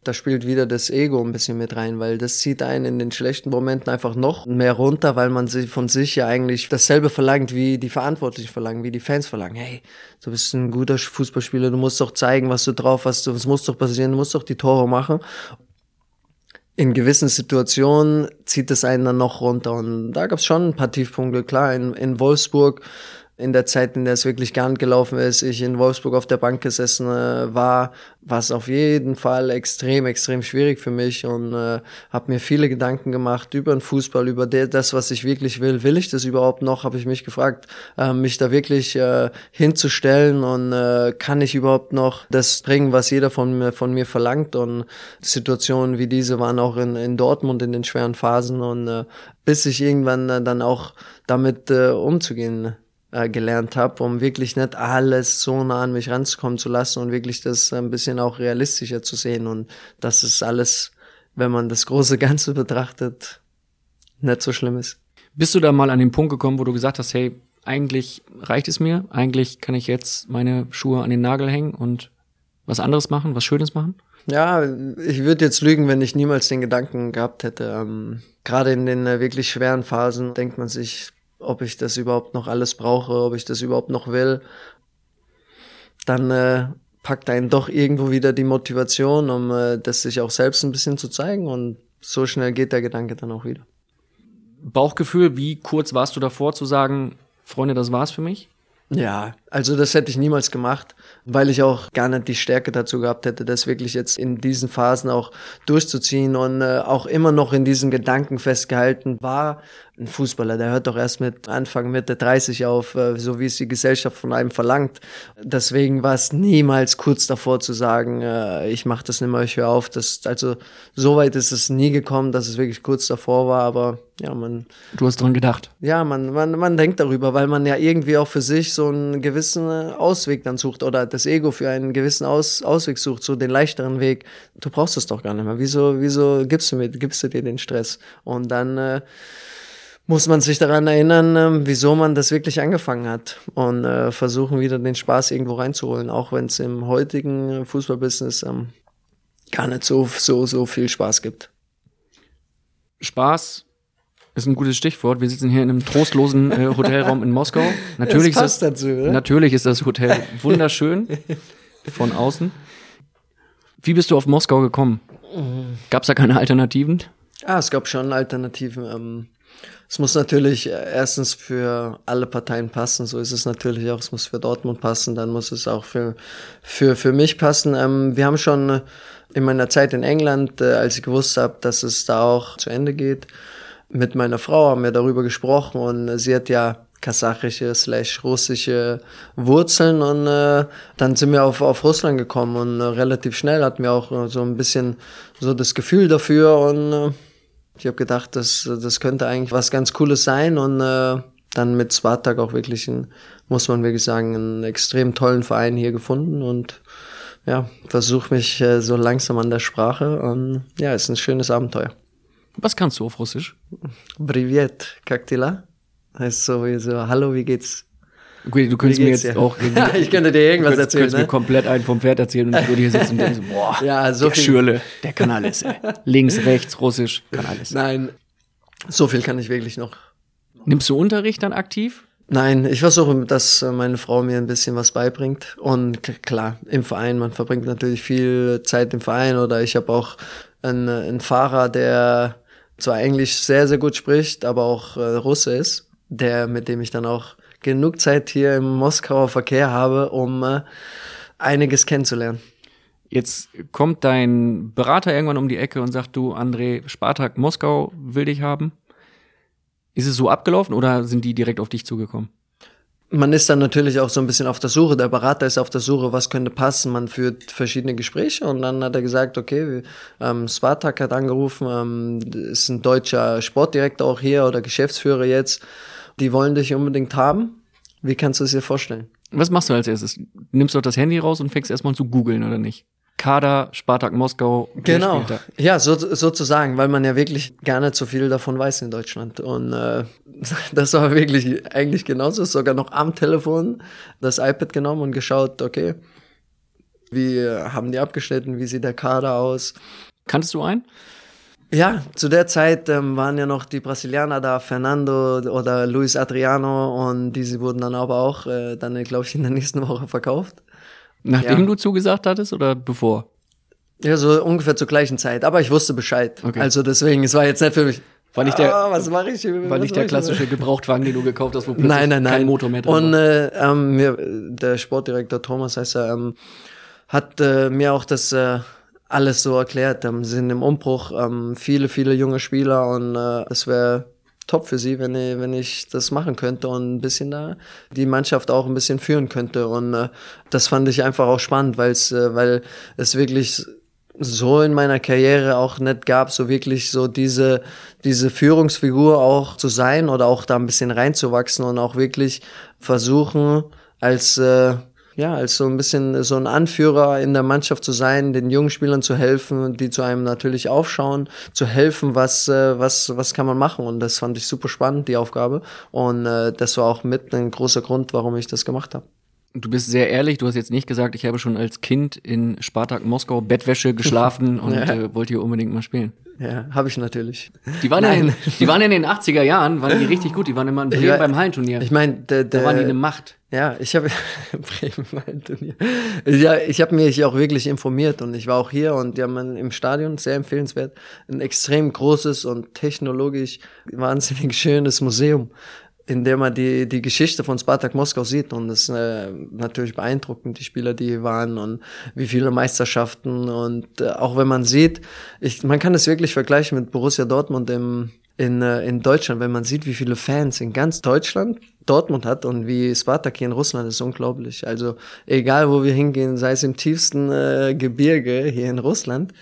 [SPEAKER 1] da spielt wieder das Ego ein bisschen mit rein, weil das zieht einen in den schlechten Momenten einfach noch mehr runter, weil man sich von sich ja eigentlich dasselbe verlangt, wie die Verantwortlichen verlangen, wie die Fans verlangen. Hey, du bist ein guter Fußballspieler, du musst doch zeigen, was du drauf hast, es muss doch passieren, du musst doch die Tore machen. In gewissen Situationen zieht es einen dann noch runter und da gab es schon ein paar Tiefpunkte. Klar, in, in Wolfsburg in der Zeit, in der es wirklich gar nicht gelaufen ist, ich in Wolfsburg auf der Bank gesessen äh, war, war es auf jeden Fall extrem, extrem schwierig für mich und äh, habe mir viele Gedanken gemacht über den Fußball, über der, das, was ich wirklich will. Will ich das überhaupt noch, habe ich mich gefragt, äh, mich da wirklich äh, hinzustellen und äh, kann ich überhaupt noch das bringen, was jeder von mir, von mir verlangt und Situationen wie diese waren auch in, in Dortmund in den schweren Phasen und äh, bis ich irgendwann äh, dann auch damit äh, umzugehen äh, gelernt habe, um wirklich nicht alles so nah an mich ranzukommen zu lassen und wirklich das ein bisschen auch realistischer zu sehen und das ist alles, wenn man das große Ganze betrachtet, nicht so schlimm ist.
[SPEAKER 3] Bist du da mal an den Punkt gekommen, wo du gesagt hast, hey, eigentlich reicht es mir, eigentlich kann ich jetzt meine Schuhe an den Nagel hängen und was anderes machen, was Schönes machen?
[SPEAKER 1] Ja, ich würde jetzt lügen, wenn ich niemals den Gedanken gehabt hätte. Ähm, Gerade in den äh, wirklich schweren Phasen denkt man sich, ob ich das überhaupt noch alles brauche, ob ich das überhaupt noch will, dann äh, packt einen doch irgendwo wieder die Motivation, um äh, das sich auch selbst ein bisschen zu zeigen und so schnell geht der Gedanke dann auch wieder.
[SPEAKER 3] Bauchgefühl, wie kurz warst du davor zu sagen, Freunde, das war's für mich?
[SPEAKER 1] Ja, also das hätte ich niemals gemacht, weil ich auch gar nicht die Stärke dazu gehabt hätte, das wirklich jetzt in diesen Phasen auch durchzuziehen und äh, auch immer noch in diesen Gedanken festgehalten war. Ein Fußballer, der hört doch erst mit Anfang, Mitte 30 auf, äh, so wie es die Gesellschaft von einem verlangt. Deswegen war es niemals kurz davor zu sagen, äh, ich mache das nicht mehr, ich höre auf. Das, also so weit ist es nie gekommen, dass es wirklich kurz davor war, aber ja, man.
[SPEAKER 3] Du hast dran gedacht.
[SPEAKER 1] Ja, man, man, man denkt darüber, weil man ja irgendwie auch für sich so einen gewissen Ausweg dann sucht oder das Ego für einen gewissen Aus, Ausweg sucht, so den leichteren Weg. Du brauchst es doch gar nicht mehr. Wieso, wieso gibst du mir, gibst du dir den Stress? Und dann äh, muss man sich daran erinnern, äh, wieso man das wirklich angefangen hat und äh, versuchen wieder den Spaß irgendwo reinzuholen, auch wenn es im heutigen Fußballbusiness ähm, gar nicht so, so, so viel Spaß gibt.
[SPEAKER 3] Spaß ist ein gutes Stichwort. Wir sitzen hier in einem trostlosen äh, Hotelraum in Moskau. Natürlich
[SPEAKER 1] das
[SPEAKER 3] ist das,
[SPEAKER 1] dazu,
[SPEAKER 3] natürlich ist das Hotel wunderschön von außen. Wie bist du auf Moskau gekommen? Gab es da keine Alternativen?
[SPEAKER 1] Ah, es gab schon Alternativen. Ähm, es muss natürlich äh, erstens für alle Parteien passen, so ist es natürlich auch. Es muss für Dortmund passen, dann muss es auch für, für, für mich passen. Ähm, wir haben schon in meiner Zeit in England, äh, als ich gewusst habe, dass es da auch zu Ende geht, mit meiner Frau haben wir darüber gesprochen und sie hat ja kasachische slash russische Wurzeln und äh, dann sind wir auf, auf Russland gekommen und äh, relativ schnell hatten wir auch äh, so ein bisschen so das Gefühl dafür und äh, ich habe gedacht, das, das könnte eigentlich was ganz Cooles sein und äh, dann mit Spartak auch wirklich, ein, muss man wirklich sagen, einen extrem tollen Verein hier gefunden und ja, versuche mich äh, so langsam an der Sprache und ja, ist ein schönes Abenteuer.
[SPEAKER 3] Was kannst du auf Russisch?
[SPEAKER 1] Privet, как дела? Heißt so wie so, hallo, wie geht's?
[SPEAKER 3] Okay, du könntest
[SPEAKER 1] Wie
[SPEAKER 3] mir
[SPEAKER 1] geht's
[SPEAKER 3] jetzt
[SPEAKER 1] dir?
[SPEAKER 3] auch irgendwie,
[SPEAKER 1] ich könnte dir irgendwas
[SPEAKER 3] du könntest,
[SPEAKER 1] erzählen,
[SPEAKER 3] könntest mir
[SPEAKER 1] ne?
[SPEAKER 3] komplett einen vom Pferd erzählen und ich würde hier sitzen und denken so, boah,
[SPEAKER 1] Ja, so
[SPEAKER 3] der
[SPEAKER 1] viel-
[SPEAKER 3] Schürle, der kann alles, ey. Links, rechts, Russisch, kann alles.
[SPEAKER 1] Nein, so viel kann ich wirklich noch.
[SPEAKER 3] Nimmst du Unterricht dann aktiv?
[SPEAKER 1] Nein, ich versuche, dass äh, meine Frau mir ein bisschen was beibringt. Und k- klar, im Verein, man verbringt natürlich viel Zeit im Verein oder ich habe auch einen, äh, einen Fahrer, der zwar Englisch sehr, sehr gut spricht, aber auch äh, Russe ist, der, mit dem ich dann auch genug Zeit hier im Moskauer Verkehr habe, um äh, einiges kennenzulernen.
[SPEAKER 3] Jetzt kommt dein Berater irgendwann um die Ecke und sagt, du, André, Spartak Moskau will dich haben. Ist es so abgelaufen oder sind die direkt auf dich zugekommen?
[SPEAKER 1] Man ist dann natürlich auch so ein bisschen auf der Suche. Der Berater ist auf der Suche, was könnte passen. Man führt verschiedene Gespräche und dann hat er gesagt, okay, ähm, Spartak hat angerufen, ähm, ist ein deutscher Sportdirektor auch hier oder Geschäftsführer jetzt. Die wollen dich unbedingt haben. Wie kannst du es dir vorstellen?
[SPEAKER 3] Was machst du als erstes? Nimmst du das Handy raus und fängst erstmal zu googeln oder nicht? Kader, Spartak Moskau.
[SPEAKER 1] Genau. Ja, so, sozusagen, weil man ja wirklich gar nicht so viel davon weiß in Deutschland. Und äh, das war wirklich eigentlich genauso. Sogar noch am Telefon das iPad genommen und geschaut, okay, wie haben die abgeschnitten, wie sieht der Kader aus.
[SPEAKER 3] Kanntest du einen?
[SPEAKER 1] Ja, zu der Zeit ähm, waren ja noch die Brasilianer da, Fernando oder Luis Adriano und diese wurden dann aber auch äh, dann, glaube ich, in der nächsten Woche verkauft.
[SPEAKER 3] Nachdem
[SPEAKER 1] Ja.
[SPEAKER 3] du zugesagt hattest oder bevor?
[SPEAKER 1] Ja, so ungefähr zur gleichen Zeit. Aber ich wusste Bescheid.
[SPEAKER 3] Okay.
[SPEAKER 1] Also deswegen, es war jetzt nicht für mich,
[SPEAKER 3] War nicht der,
[SPEAKER 1] ah, was mache ich?
[SPEAKER 3] war
[SPEAKER 1] was
[SPEAKER 3] nicht der klassische Gebrauchtwagen, den du gekauft hast, wo plötzlich
[SPEAKER 1] Nein, nein, nein.
[SPEAKER 3] kein Motor mehr drin
[SPEAKER 1] Und
[SPEAKER 3] war.
[SPEAKER 1] äh, ähm, der Sportdirektor Thomas heißt er, ähm, hat äh, mir auch das äh, alles so erklärt. Ähm, sind im Umbruch, ähm, viele, viele junge Spieler und äh, es wäre top für sie, wenn ich, wenn ich das machen könnte und ein bisschen da die Mannschaft auch ein bisschen führen könnte. Und äh, das fand ich einfach auch spannend, weil's, äh, weil es wirklich so in meiner Karriere auch nicht gab, so wirklich so diese, diese Führungsfigur auch zu sein oder auch da ein bisschen reinzuwachsen und auch wirklich versuchen, als, äh, ja, als so ein bisschen so ein Anführer in der Mannschaft zu sein, den jungen Spielern zu helfen, die zu einem natürlich aufschauen, zu helfen, was, äh, was, was kann man machen. Und das fand ich super spannend, die Aufgabe. Und äh, das war auch mit ein großer Grund, warum ich das gemacht habe.
[SPEAKER 3] Du bist sehr ehrlich, du hast jetzt nicht gesagt, ich habe schon als Kind in Spartak Moskau Bettwäsche geschlafen und
[SPEAKER 1] Ja.
[SPEAKER 3] äh, wollte hier unbedingt mal spielen.
[SPEAKER 1] Ja, habe ich natürlich.
[SPEAKER 3] Die waren, ja in,
[SPEAKER 1] Nein.
[SPEAKER 3] die waren ja in den 80er Jahren, waren die richtig gut, die waren immer in Bremen
[SPEAKER 1] war-
[SPEAKER 3] beim Hallenturnier.
[SPEAKER 1] Ich meine,
[SPEAKER 3] da waren die eine Macht.
[SPEAKER 1] Ja, ich habe Bremen mein Turnier. Ja, ich habe mich auch wirklich informiert und ich war auch hier und haben ein- im Stadion sehr empfehlenswert ein extrem großes und technologisch wahnsinnig schönes Museum, in dem man die die Geschichte von Spartak Moskau sieht und das äh, natürlich beeindruckend, die Spieler, die hier waren und wie viele Meisterschaften und äh, auch wenn man sieht, ich man kann es wirklich vergleichen mit Borussia Dortmund im in, äh, in Deutschland, wenn man sieht, wie viele Fans in ganz Deutschland Dortmund hat und wie Spartak hier in Russland ist unglaublich. Also egal, wo wir hingehen, sei es im tiefsten äh, Gebirge hier in Russland,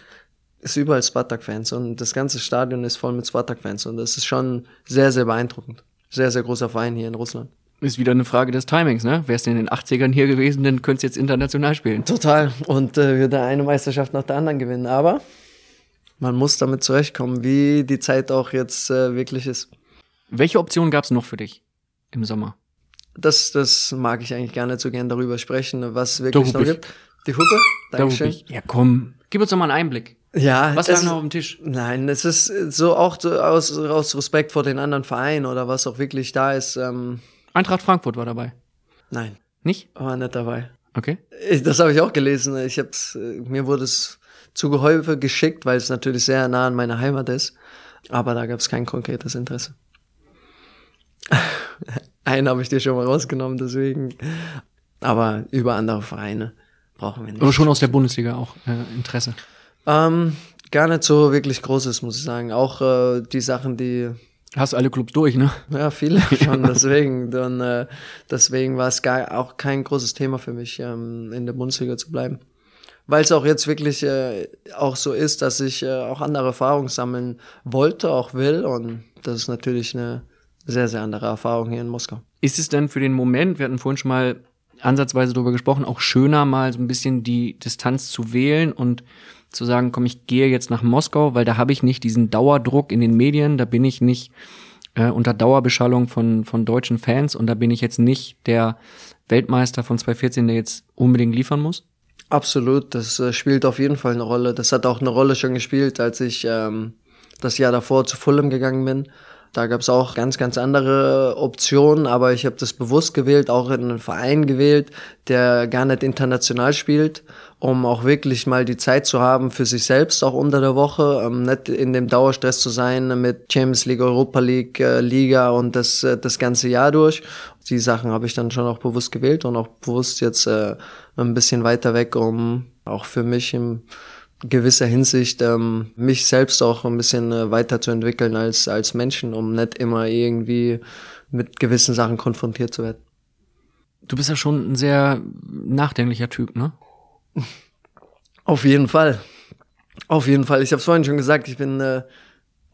[SPEAKER 1] ist überall Spartak-Fans und das ganze Stadion ist voll mit Spartak-Fans und das ist schon sehr, sehr beeindruckend. Sehr, sehr großer Verein hier in Russland.
[SPEAKER 3] Ist wieder eine Frage des Timings, ne? Wärst du in den 80ern hier gewesen, dann könntest du jetzt international spielen.
[SPEAKER 1] Total. Und äh, würde eine Meisterschaft nach der anderen gewinnen. Aber man muss damit zurechtkommen, wie die Zeit auch jetzt äh, wirklich ist.
[SPEAKER 3] Welche Optionen gab es noch für dich im Sommer?
[SPEAKER 1] Das, das mag ich eigentlich gar nicht so gern darüber sprechen, was wirklich noch
[SPEAKER 3] ich.
[SPEAKER 1] gibt. Die Hupe?
[SPEAKER 3] Da
[SPEAKER 1] Dankeschön.
[SPEAKER 3] Ja, komm. Gib uns doch mal einen Einblick.
[SPEAKER 1] Ja,
[SPEAKER 3] Was lag noch auf dem Tisch?
[SPEAKER 1] Nein, es ist so auch so aus, aus Respekt vor den anderen Vereinen oder was auch wirklich da ist. Ähm,
[SPEAKER 3] Eintracht Frankfurt war dabei.
[SPEAKER 1] nein,
[SPEAKER 3] Nicht?
[SPEAKER 1] war nicht dabei.
[SPEAKER 3] Okay.
[SPEAKER 1] Ich, das habe ich auch gelesen. Ich hab's, äh, mir wurde es zu Gehäufe geschickt, weil es natürlich sehr nah an meiner Heimat ist. Aber da gab es kein konkretes Interesse. Einen habe ich dir schon mal rausgenommen, deswegen. Aber über andere Vereine brauchen wir nicht.
[SPEAKER 3] Aber schon aus der Bundesliga auch äh, Interesse.
[SPEAKER 1] Ähm, gar nicht so wirklich Großes, muss ich sagen. Auch äh, die Sachen, die
[SPEAKER 3] Hast alle Clubs durch, ne?
[SPEAKER 1] Ja, viele schon, deswegen. Dann, äh, deswegen war es gar auch kein großes Thema für mich, ähm, in der Bundesliga zu bleiben. Weil es auch jetzt wirklich äh, auch so ist, dass ich äh, auch andere Erfahrungen sammeln wollte, auch will. Und das ist natürlich eine sehr, sehr andere Erfahrung hier in Moskau.
[SPEAKER 3] Ist es denn für den Moment, wir hatten vorhin schon mal ansatzweise darüber gesprochen, auch schöner mal so ein bisschen die Distanz zu wählen und zu sagen, komm, ich gehe jetzt nach Moskau, weil da habe ich nicht diesen Dauerdruck in den Medien, da bin ich nicht äh, unter Dauerbeschallung von, von deutschen Fans und da bin ich jetzt nicht der Weltmeister von 2014, der jetzt unbedingt liefern muss?
[SPEAKER 1] Absolut, das äh, spielt auf jeden Fall eine Rolle. Das hat auch eine Rolle schon gespielt, als ich ähm, das Jahr davor zu Fulham gegangen bin. Da gab es auch ganz, ganz andere Optionen, aber ich habe das bewusst gewählt, auch in einen Verein gewählt, der gar nicht international spielt, um auch wirklich mal die Zeit zu haben für sich selbst, auch unter der Woche, ähm, nicht in dem Dauerstress zu sein mit Champions League, Europa League, äh, Liga und das, äh, das ganze Jahr durch. Die Sachen habe ich dann schon auch bewusst gewählt und auch bewusst jetzt äh, ein bisschen weiter weg, um auch für mich im gewisser Hinsicht ähm, mich selbst auch ein bisschen äh, weiterzuentwickeln als als Menschen, um nicht immer irgendwie mit gewissen Sachen konfrontiert zu werden.
[SPEAKER 3] Du bist ja schon ein sehr nachdenklicher Typ, ne?
[SPEAKER 1] Auf jeden Fall, auf jeden Fall. Ich habe es vorhin schon gesagt. Ich bin äh,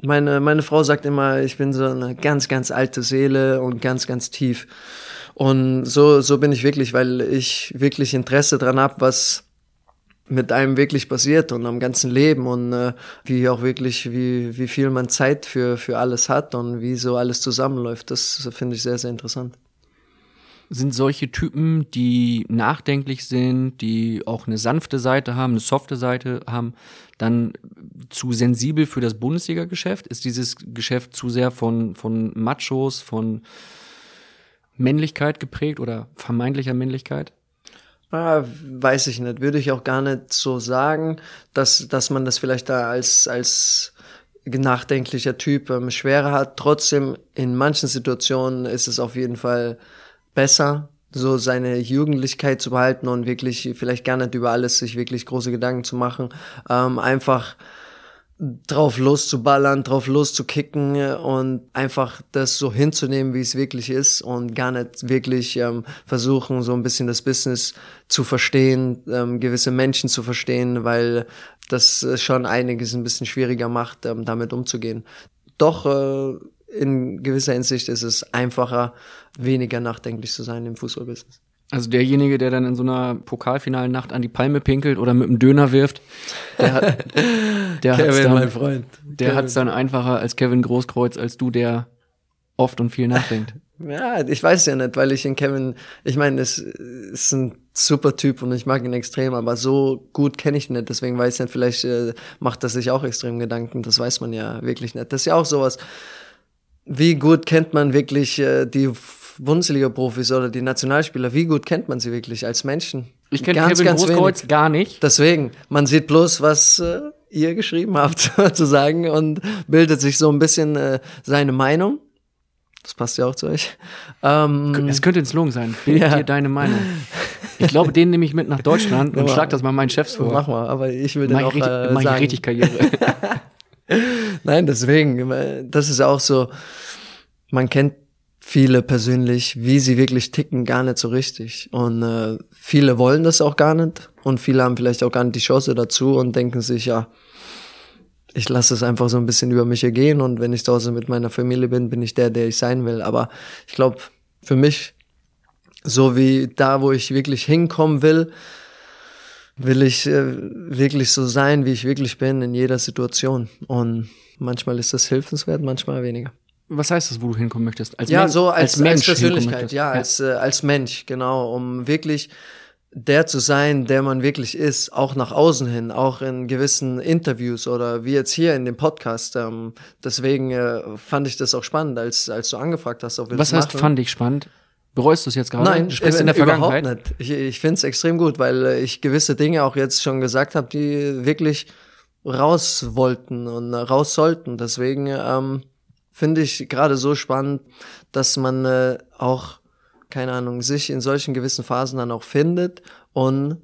[SPEAKER 1] meine meine Frau sagt immer, ich bin so eine ganz ganz alte Seele und ganz ganz tief. Und so so bin ich wirklich, weil ich wirklich Interesse dran hab, was mit einem wirklich passiert und am ganzen Leben und äh, wie auch wirklich, wie, wie viel man Zeit für, für alles hat und wie so alles zusammenläuft. Das finde ich sehr, sehr interessant.
[SPEAKER 3] Sind solche Typen, die nachdenklich sind, die auch eine sanfte Seite haben, eine softe Seite haben, dann zu sensibel für das Bundesliga-Geschäft? Ist dieses Geschäft zu sehr von, von Machos, von Männlichkeit geprägt oder vermeintlicher Männlichkeit?
[SPEAKER 1] Ah, weiß ich nicht, würde ich auch gar nicht so sagen, dass, dass man das vielleicht da als, als nachdenklicher Typ ähm, schwerer hat. Trotzdem, in manchen Situationen ist es auf jeden Fall besser, so seine Jugendlichkeit zu behalten und wirklich vielleicht gar nicht über alles sich wirklich große Gedanken zu machen. Ähm, einfach drauf loszuballern, drauf loszukicken und einfach das so hinzunehmen, wie es wirklich ist und gar nicht wirklich ähm, versuchen, so ein bisschen das Business zu verstehen, ähm, gewisse Menschen zu verstehen, weil das schon einiges ein bisschen schwieriger macht, ähm, damit umzugehen. Doch äh, in gewisser Hinsicht ist es einfacher, weniger nachdenklich zu sein im Fußballbusiness.
[SPEAKER 3] Also derjenige, der dann in so einer pokalfinalen Nacht an die Palme pinkelt oder mit einem Döner wirft, der, hat, der hat's
[SPEAKER 1] Kevin,
[SPEAKER 3] dann,
[SPEAKER 1] mein Freund.
[SPEAKER 3] der
[SPEAKER 1] Kevin.
[SPEAKER 3] hat's dann einfacher als Kevin Großkreuz, als du, der oft und viel nachdenkt.
[SPEAKER 1] Ja, ich weiß ja nicht, weil ich in Kevin, ich meine, es ist ein super Typ und ich mag ihn extrem, aber so gut kenne ich ihn nicht, deswegen weiß ich nicht, vielleicht äh, macht er sich auch extrem Gedanken, das weiß man ja wirklich nicht. Das ist ja auch sowas, wie gut kennt man wirklich äh, die Bundesliga-Profis oder die Nationalspieler, wie gut kennt man sie wirklich als Menschen?
[SPEAKER 3] Ich kenne Kevin
[SPEAKER 1] ganz
[SPEAKER 3] Großkreuz
[SPEAKER 1] wenig.
[SPEAKER 3] gar nicht.
[SPEAKER 1] Deswegen, man sieht bloß, was äh, ihr geschrieben habt, sozusagen, und bildet sich so ein bisschen äh, seine Meinung. Das passt ja auch zu euch. Ähm,
[SPEAKER 3] Es könnte ein Slogan sein. Bild
[SPEAKER 1] Ja.
[SPEAKER 3] dir deine Meinung. Ich glaube, den nehme ich mit nach Deutschland und schlag das mal meinen Chefs vor.
[SPEAKER 1] mach mal, aber ich will den
[SPEAKER 3] Mach
[SPEAKER 1] auch
[SPEAKER 3] ich, richtig,
[SPEAKER 1] äh,
[SPEAKER 3] mach ich
[SPEAKER 1] sagen.
[SPEAKER 3] richtig Karriere.
[SPEAKER 1] Nein, deswegen, äh, das ist auch so, man kennt viele persönlich, wie sie wirklich ticken, gar nicht so richtig. Und äh, viele wollen das auch gar nicht und viele haben vielleicht auch gar nicht die Chance dazu und denken sich, ja, ich lasse es einfach so ein bisschen über mich ergehen und wenn ich zu Hause mit meiner Familie bin, bin ich der, der ich sein will. Aber ich glaube, für mich, so wie da, wo ich wirklich hinkommen will, will ich äh, wirklich so sein, wie ich wirklich bin in jeder Situation. Und manchmal ist das hilfenswert, manchmal weniger.
[SPEAKER 3] Was heißt das, wo du hinkommen möchtest? Als
[SPEAKER 1] ja,
[SPEAKER 3] Men-
[SPEAKER 1] so als, als,
[SPEAKER 3] Mensch hinkommen
[SPEAKER 1] Persönlichkeit,
[SPEAKER 3] möchtest?
[SPEAKER 1] ja, als, äh, als Mensch, genau, um wirklich der zu sein, der man wirklich ist, auch nach außen hin, auch in gewissen Interviews oder wie jetzt hier in dem Podcast. Ähm, deswegen äh, fand ich das auch spannend, als, als du angefragt hast, ob wir
[SPEAKER 3] Was
[SPEAKER 1] das
[SPEAKER 3] heißt,
[SPEAKER 1] machen.
[SPEAKER 3] fand ich spannend? Bereust du es jetzt gerade?
[SPEAKER 1] Nein,
[SPEAKER 3] du sprichst
[SPEAKER 1] äh,
[SPEAKER 3] in der Vergangenheit.
[SPEAKER 1] Überhaupt nicht. Ich, ich finde es extrem gut, weil äh, ich gewisse Dinge auch jetzt schon gesagt habe, die wirklich raus wollten und äh, raus sollten. Deswegen ähm, finde ich gerade so spannend, dass man äh, auch, keine Ahnung, sich in solchen gewissen Phasen dann auch findet und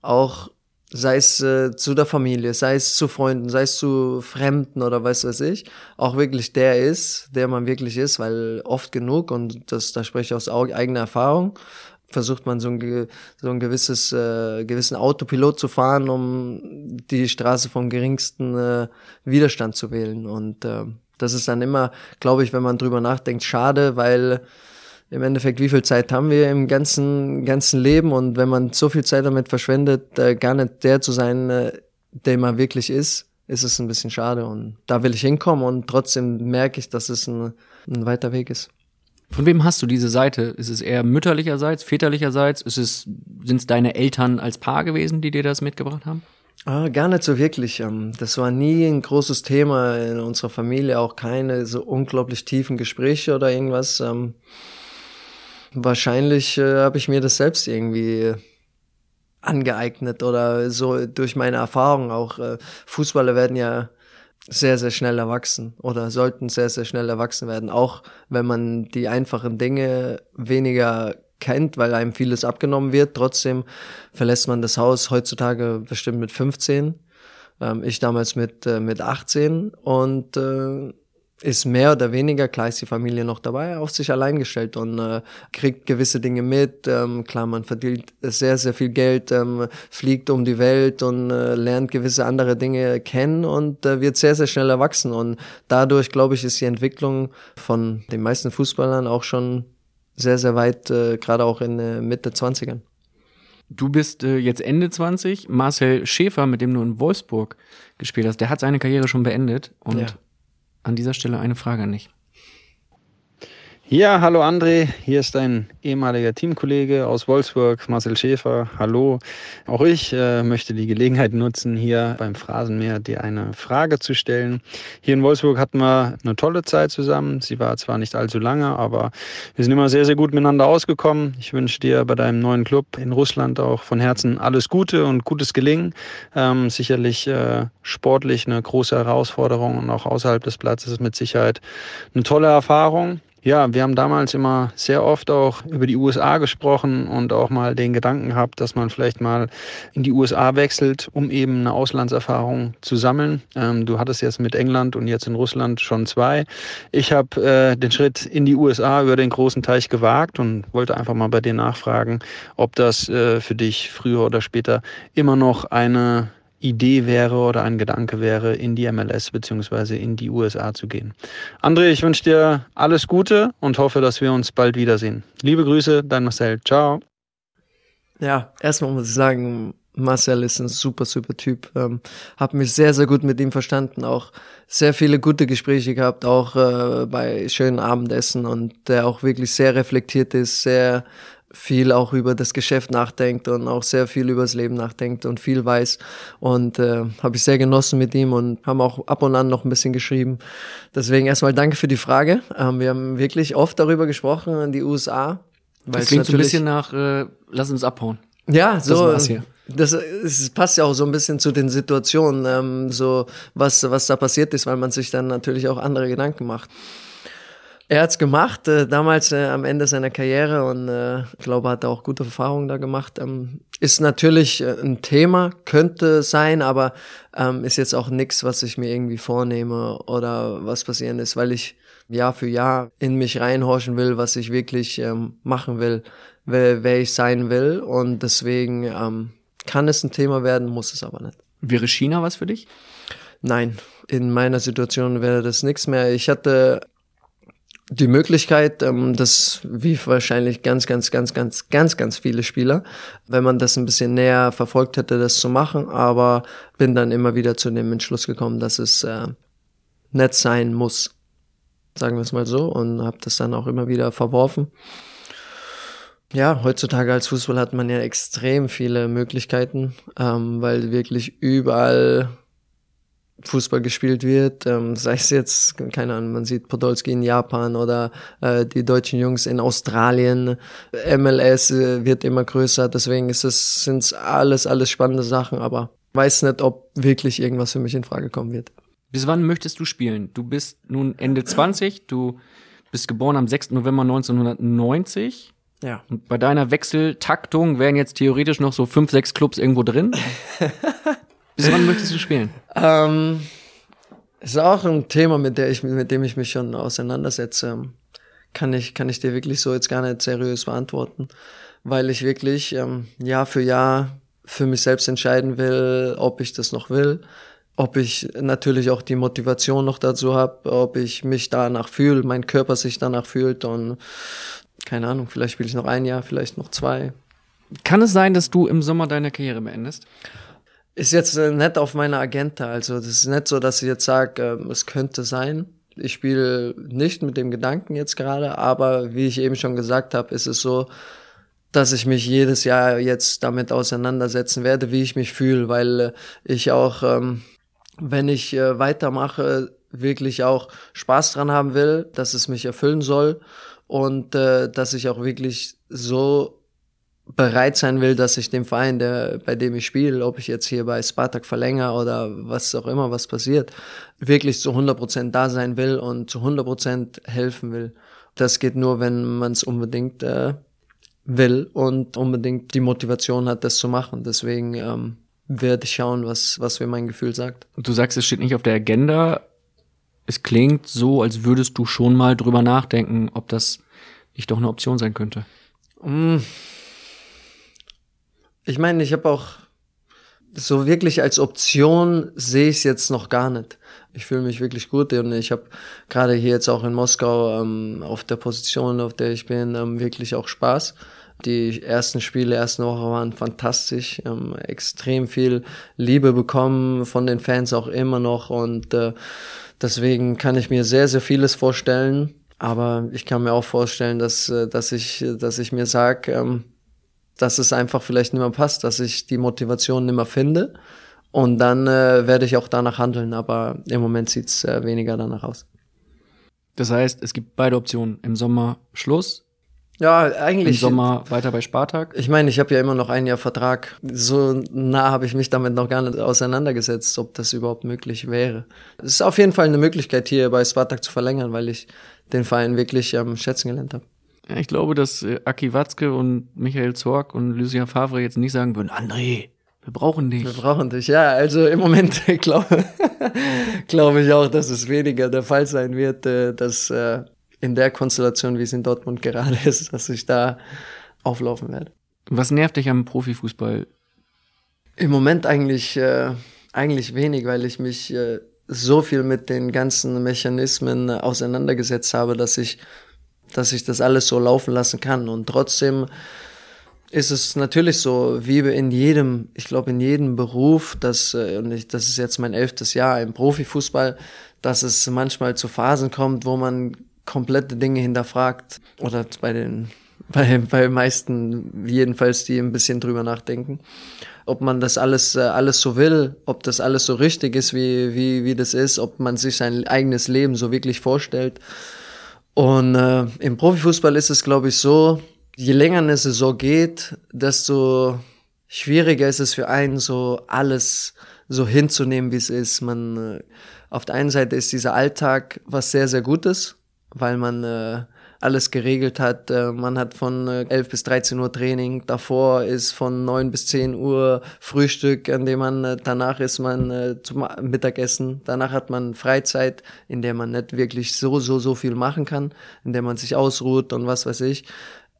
[SPEAKER 1] auch sei es äh, zu der Familie, sei es zu Freunden, sei es zu Fremden oder weiß was ich, auch wirklich der ist, der man wirklich ist, weil oft genug, und das, da spreche ich aus au- eigener Erfahrung, versucht man so ein, so ein gewisses, äh, gewissen Autopilot zu fahren, um die Straße vom geringsten äh, Widerstand zu wählen. Und äh, das ist dann immer, glaube ich, wenn man drüber nachdenkt, schade, weil im Endeffekt, wie viel Zeit haben wir im ganzen, ganzen Leben und wenn man so viel Zeit damit verschwendet, äh, gar nicht der zu sein, äh, der man wirklich ist, ist es ein bisschen schade und da will ich hinkommen und trotzdem merke ich, dass es ein, ein weiter Weg ist.
[SPEAKER 3] Von wem hast du diese Seite? Ist es eher mütterlicherseits, väterlicherseits? Ist es, sind es deine Eltern als Paar gewesen, die dir das mitgebracht haben?
[SPEAKER 1] Ah, gar nicht so wirklich. ähm, Das war nie ein großes Thema in unserer Familie, auch keine so unglaublich tiefen Gespräche oder irgendwas. ähm. Wahrscheinlich äh, habe ich mir das selbst irgendwie angeeignet oder so durch meine Erfahrung auch. Äh, Fußballer werden ja sehr, sehr schnell erwachsen oder sollten sehr, sehr schnell erwachsen werden, auch wenn man die einfachen Dinge weniger kennt, weil einem vieles abgenommen wird. Trotzdem verlässt man das Haus heutzutage bestimmt mit 15. Ähm, ich damals mit, äh, mit 18 und äh, ist mehr oder weniger, klar ist die Familie noch dabei, auf sich allein gestellt und äh, kriegt gewisse Dinge mit. Ähm, klar, man verdient sehr, sehr viel Geld, ähm, fliegt um die Welt und äh, lernt gewisse andere Dinge kennen und äh, wird sehr, sehr schnell erwachsen. Und dadurch, glaube ich, ist die Entwicklung von den meisten Fußballern auch schon sehr, sehr weit, äh, gerade auch in äh, Mitte 20ern.
[SPEAKER 3] Du bist äh, jetzt Ende 20. Marcel Schäfer, mit dem du in Wolfsburg gespielt hast, der hat seine Karriere schon beendet. Und
[SPEAKER 1] Ja.
[SPEAKER 3] an dieser Stelle eine Frage an dich.
[SPEAKER 8] Ja, hallo André, hier ist dein ehemaliger Teamkollege aus Wolfsburg, Marcel Schäfer. Hallo. Auch ich äh, möchte die Gelegenheit nutzen, hier beim Phrasenmeer dir eine Frage zu stellen. Hier in Wolfsburg hatten wir eine tolle Zeit zusammen. Sie war zwar nicht allzu lange, aber wir sind immer sehr, sehr gut miteinander ausgekommen. Ich wünsche dir bei deinem neuen Club in Russland auch von Herzen alles Gute und gutes Gelingen. Ähm, sicherlich äh, sportlich eine große Herausforderung und auch außerhalb des Platzes mit Sicherheit eine tolle Erfahrung. Ja, wir haben damals immer sehr oft auch über die USA gesprochen und auch mal den Gedanken gehabt, dass man vielleicht mal in die USA wechselt, um eben eine Auslandserfahrung zu sammeln. Ähm, du hattest jetzt mit England und jetzt in Russland schon zwei. Ich habe äh, den Schritt in die USA über den großen Teich gewagt und wollte einfach mal bei dir nachfragen, ob das äh, für dich früher oder später immer noch eine Idee wäre oder ein Gedanke wäre, in die MLS bzw. in die USA zu gehen. André, ich wünsche dir alles Gute und hoffe, dass wir uns bald wiedersehen. Liebe Grüße, dein Marcel. Ciao.
[SPEAKER 1] Ja, erstmal muss ich sagen, Marcel ist ein super, super Typ. Ähm, hab mich sehr, sehr gut mit ihm verstanden. Auch sehr viele gute Gespräche gehabt, auch äh, bei schönen Abendessen und der auch wirklich sehr reflektiert ist, sehr viel auch über das Geschäft nachdenkt und auch sehr viel über das Leben nachdenkt und viel weiß. Und äh, habe ich sehr genossen mit ihm und haben auch ab und an noch ein bisschen geschrieben. Deswegen erstmal danke für die Frage. Ähm, wir haben wirklich oft darüber gesprochen in die USA.
[SPEAKER 3] Weil das klingt so ein bisschen nach, äh, lass uns abhauen.
[SPEAKER 1] Ja, so. Das, das, das passt ja auch so ein bisschen zu den Situationen, ähm, so was, was da passiert ist, weil man sich dann natürlich auch andere Gedanken macht. Er hat's gemacht, äh, damals äh, am Ende seiner Karriere und äh, ich glaube, hat er auch gute Erfahrungen da gemacht. Ähm, ist natürlich äh, ein Thema, könnte sein, aber ähm, ist jetzt auch nichts, was ich mir irgendwie vornehme oder was passieren ist, weil ich Jahr für Jahr in mich reinhorchen will, was ich wirklich ähm, machen will, wer, wer ich sein will. Und deswegen ähm, kann es ein Thema werden, muss es aber nicht.
[SPEAKER 3] Wäre China was für dich?
[SPEAKER 1] Nein, in meiner Situation wäre das nichts mehr. Ich hatte die Möglichkeit, ähm, das wie wahrscheinlich ganz, ganz, ganz, ganz, ganz, ganz viele Spieler, wenn man das ein bisschen näher verfolgt hätte, das zu machen, aber bin dann immer wieder zu dem Entschluss gekommen, dass es äh, nett sein muss, sagen wir es mal so, und habe das dann auch immer wieder verworfen. Ja, heutzutage als Fußball hat man ja extrem viele Möglichkeiten, ähm, weil wirklich überall Fußball gespielt wird, ähm, sei es jetzt, keine Ahnung, man sieht Podolski in Japan oder äh, die deutschen Jungs in Australien, MLS äh, wird immer größer, deswegen ist es, sind's alles, alles spannende Sachen, aber weiß nicht, ob wirklich irgendwas für mich in Frage kommen wird.
[SPEAKER 3] Bis wann möchtest du spielen? Du bist nun Ende 20, du bist geboren am 6. November 1990.
[SPEAKER 1] Ja.
[SPEAKER 3] Und bei deiner Wechseltaktung wären jetzt theoretisch noch so fünf, sechs Clubs irgendwo drin. Bis wann möchtest du spielen?
[SPEAKER 1] Ähm, ist auch ein Thema, mit, der ich, mit dem ich mich schon auseinandersetze. Kann ich, kann ich dir wirklich so jetzt gar nicht seriös beantworten, weil ich wirklich ähm, Jahr für Jahr für mich selbst entscheiden will, ob ich das noch will, ob ich natürlich auch die Motivation noch dazu habe, ob ich mich danach fühle, mein Körper sich danach fühlt und keine Ahnung, vielleicht spiele ich noch ein Jahr, vielleicht noch zwei.
[SPEAKER 3] Kann es sein, dass du im Sommer deine Karriere beendest?
[SPEAKER 1] Ist jetzt äh, nicht auf meiner Agenda. Also das ist nicht so, dass ich jetzt sage, äh, es könnte sein. Ich spiele nicht mit dem Gedanken jetzt gerade, aber wie ich eben schon gesagt habe, ist es so, dass ich mich jedes Jahr jetzt damit auseinandersetzen werde, wie ich mich fühle, weil äh, ich auch, ähm, wenn ich äh, weitermache, wirklich auch Spaß dran haben will, dass es mich erfüllen soll und äh, dass ich auch wirklich so bereit sein will, dass ich dem Verein, der, bei dem ich spiele, ob ich jetzt hier bei Spartak verlängere oder was auch immer, was passiert, wirklich zu 100 Prozent da sein will und zu 100 Prozent helfen will. Das geht nur, wenn man es unbedingt äh, will und unbedingt die Motivation hat, das zu machen. Deswegen ähm, werde ich schauen, was, was mir mein Gefühl sagt.
[SPEAKER 3] Du sagst, es steht nicht auf der Agenda. Es klingt so, als würdest du schon mal drüber nachdenken, ob das nicht doch eine Option sein könnte.
[SPEAKER 1] Mm ich meine, ich habe auch so wirklich als Option sehe ich es jetzt noch gar nicht. Ich fühle mich wirklich gut und ich habe gerade hier jetzt auch in Moskau ähm, auf der Position, auf der ich bin, ähm, wirklich auch Spaß. Die ersten Spiele, ersten Woche waren fantastisch, ähm, extrem viel Liebe bekommen von den Fans auch immer noch und äh, deswegen kann ich mir sehr, sehr vieles vorstellen. Aber ich kann mir auch vorstellen, dass, äh, dass ich, dass ich mir sage, ähm, dass es einfach vielleicht nicht mehr passt, dass ich die Motivation nicht mehr finde. Und dann äh, werde ich auch danach handeln, aber im Moment sieht's äh, weniger danach aus.
[SPEAKER 3] Das heißt, es gibt beide Optionen. Im Sommer Schluss,
[SPEAKER 1] Ja,
[SPEAKER 3] im
[SPEAKER 1] eigentlich.
[SPEAKER 3] Sommer weiter bei Spartak.
[SPEAKER 1] Ich meine, ich habe ja immer noch ein Jahr Vertrag. So nah habe ich mich damit noch gar nicht auseinandergesetzt, ob das überhaupt möglich wäre. Es ist auf jeden Fall eine Möglichkeit, hier bei Spartak zu verlängern, weil ich den Verein wirklich ähm, schätzen gelernt habe.
[SPEAKER 3] Ich glaube, dass äh, Aki Watzke und Michael Zorg und Lucien Favre jetzt nicht sagen würden, André, wir brauchen dich.
[SPEAKER 1] Wir brauchen dich. Ja, also im Moment glaube glaube ich auch, dass es weniger der Fall sein wird, äh, dass äh, in der Konstellation, wie es in Dortmund gerade ist, dass ich da auflaufen werde.
[SPEAKER 3] Was nervt dich am Profifußball?
[SPEAKER 1] Im Moment eigentlich, äh, eigentlich wenig, weil ich mich äh, so viel mit den ganzen Mechanismen auseinandergesetzt habe, dass ich, dass ich das alles so laufen lassen kann. Und trotzdem ist es natürlich so, wie in jedem, ich glaube in jedem Beruf, dass, äh, und ich, das ist jetzt mein elftes Jahr im Profifußball, dass es manchmal zu Phasen kommt, wo man komplette Dinge hinterfragt. Oder bei den, bei, bei meisten jedenfalls, die ein bisschen drüber nachdenken. Ob man das alles, äh, alles so will, ob das alles so richtig ist, wie, wie, wie das ist, ob man sich sein eigenes Leben so wirklich vorstellt. Und äh, im Profifußball ist es, glaube ich, so, je länger eine Saison geht, desto schwieriger ist es für einen, so alles so hinzunehmen, wie es ist. Man, äh, auf der einen Seite ist dieser Alltag was sehr, sehr Gutes, weil man äh, alles geregelt hat. Äh, man hat von äh, 11 bis 13 Uhr Training, davor ist von 9 bis 10 Uhr Frühstück, an dem man, äh, danach ist man äh, zum Mittagessen, danach hat man Freizeit, in der man nicht wirklich so, so, so viel machen kann, in der man sich ausruht und was weiß ich.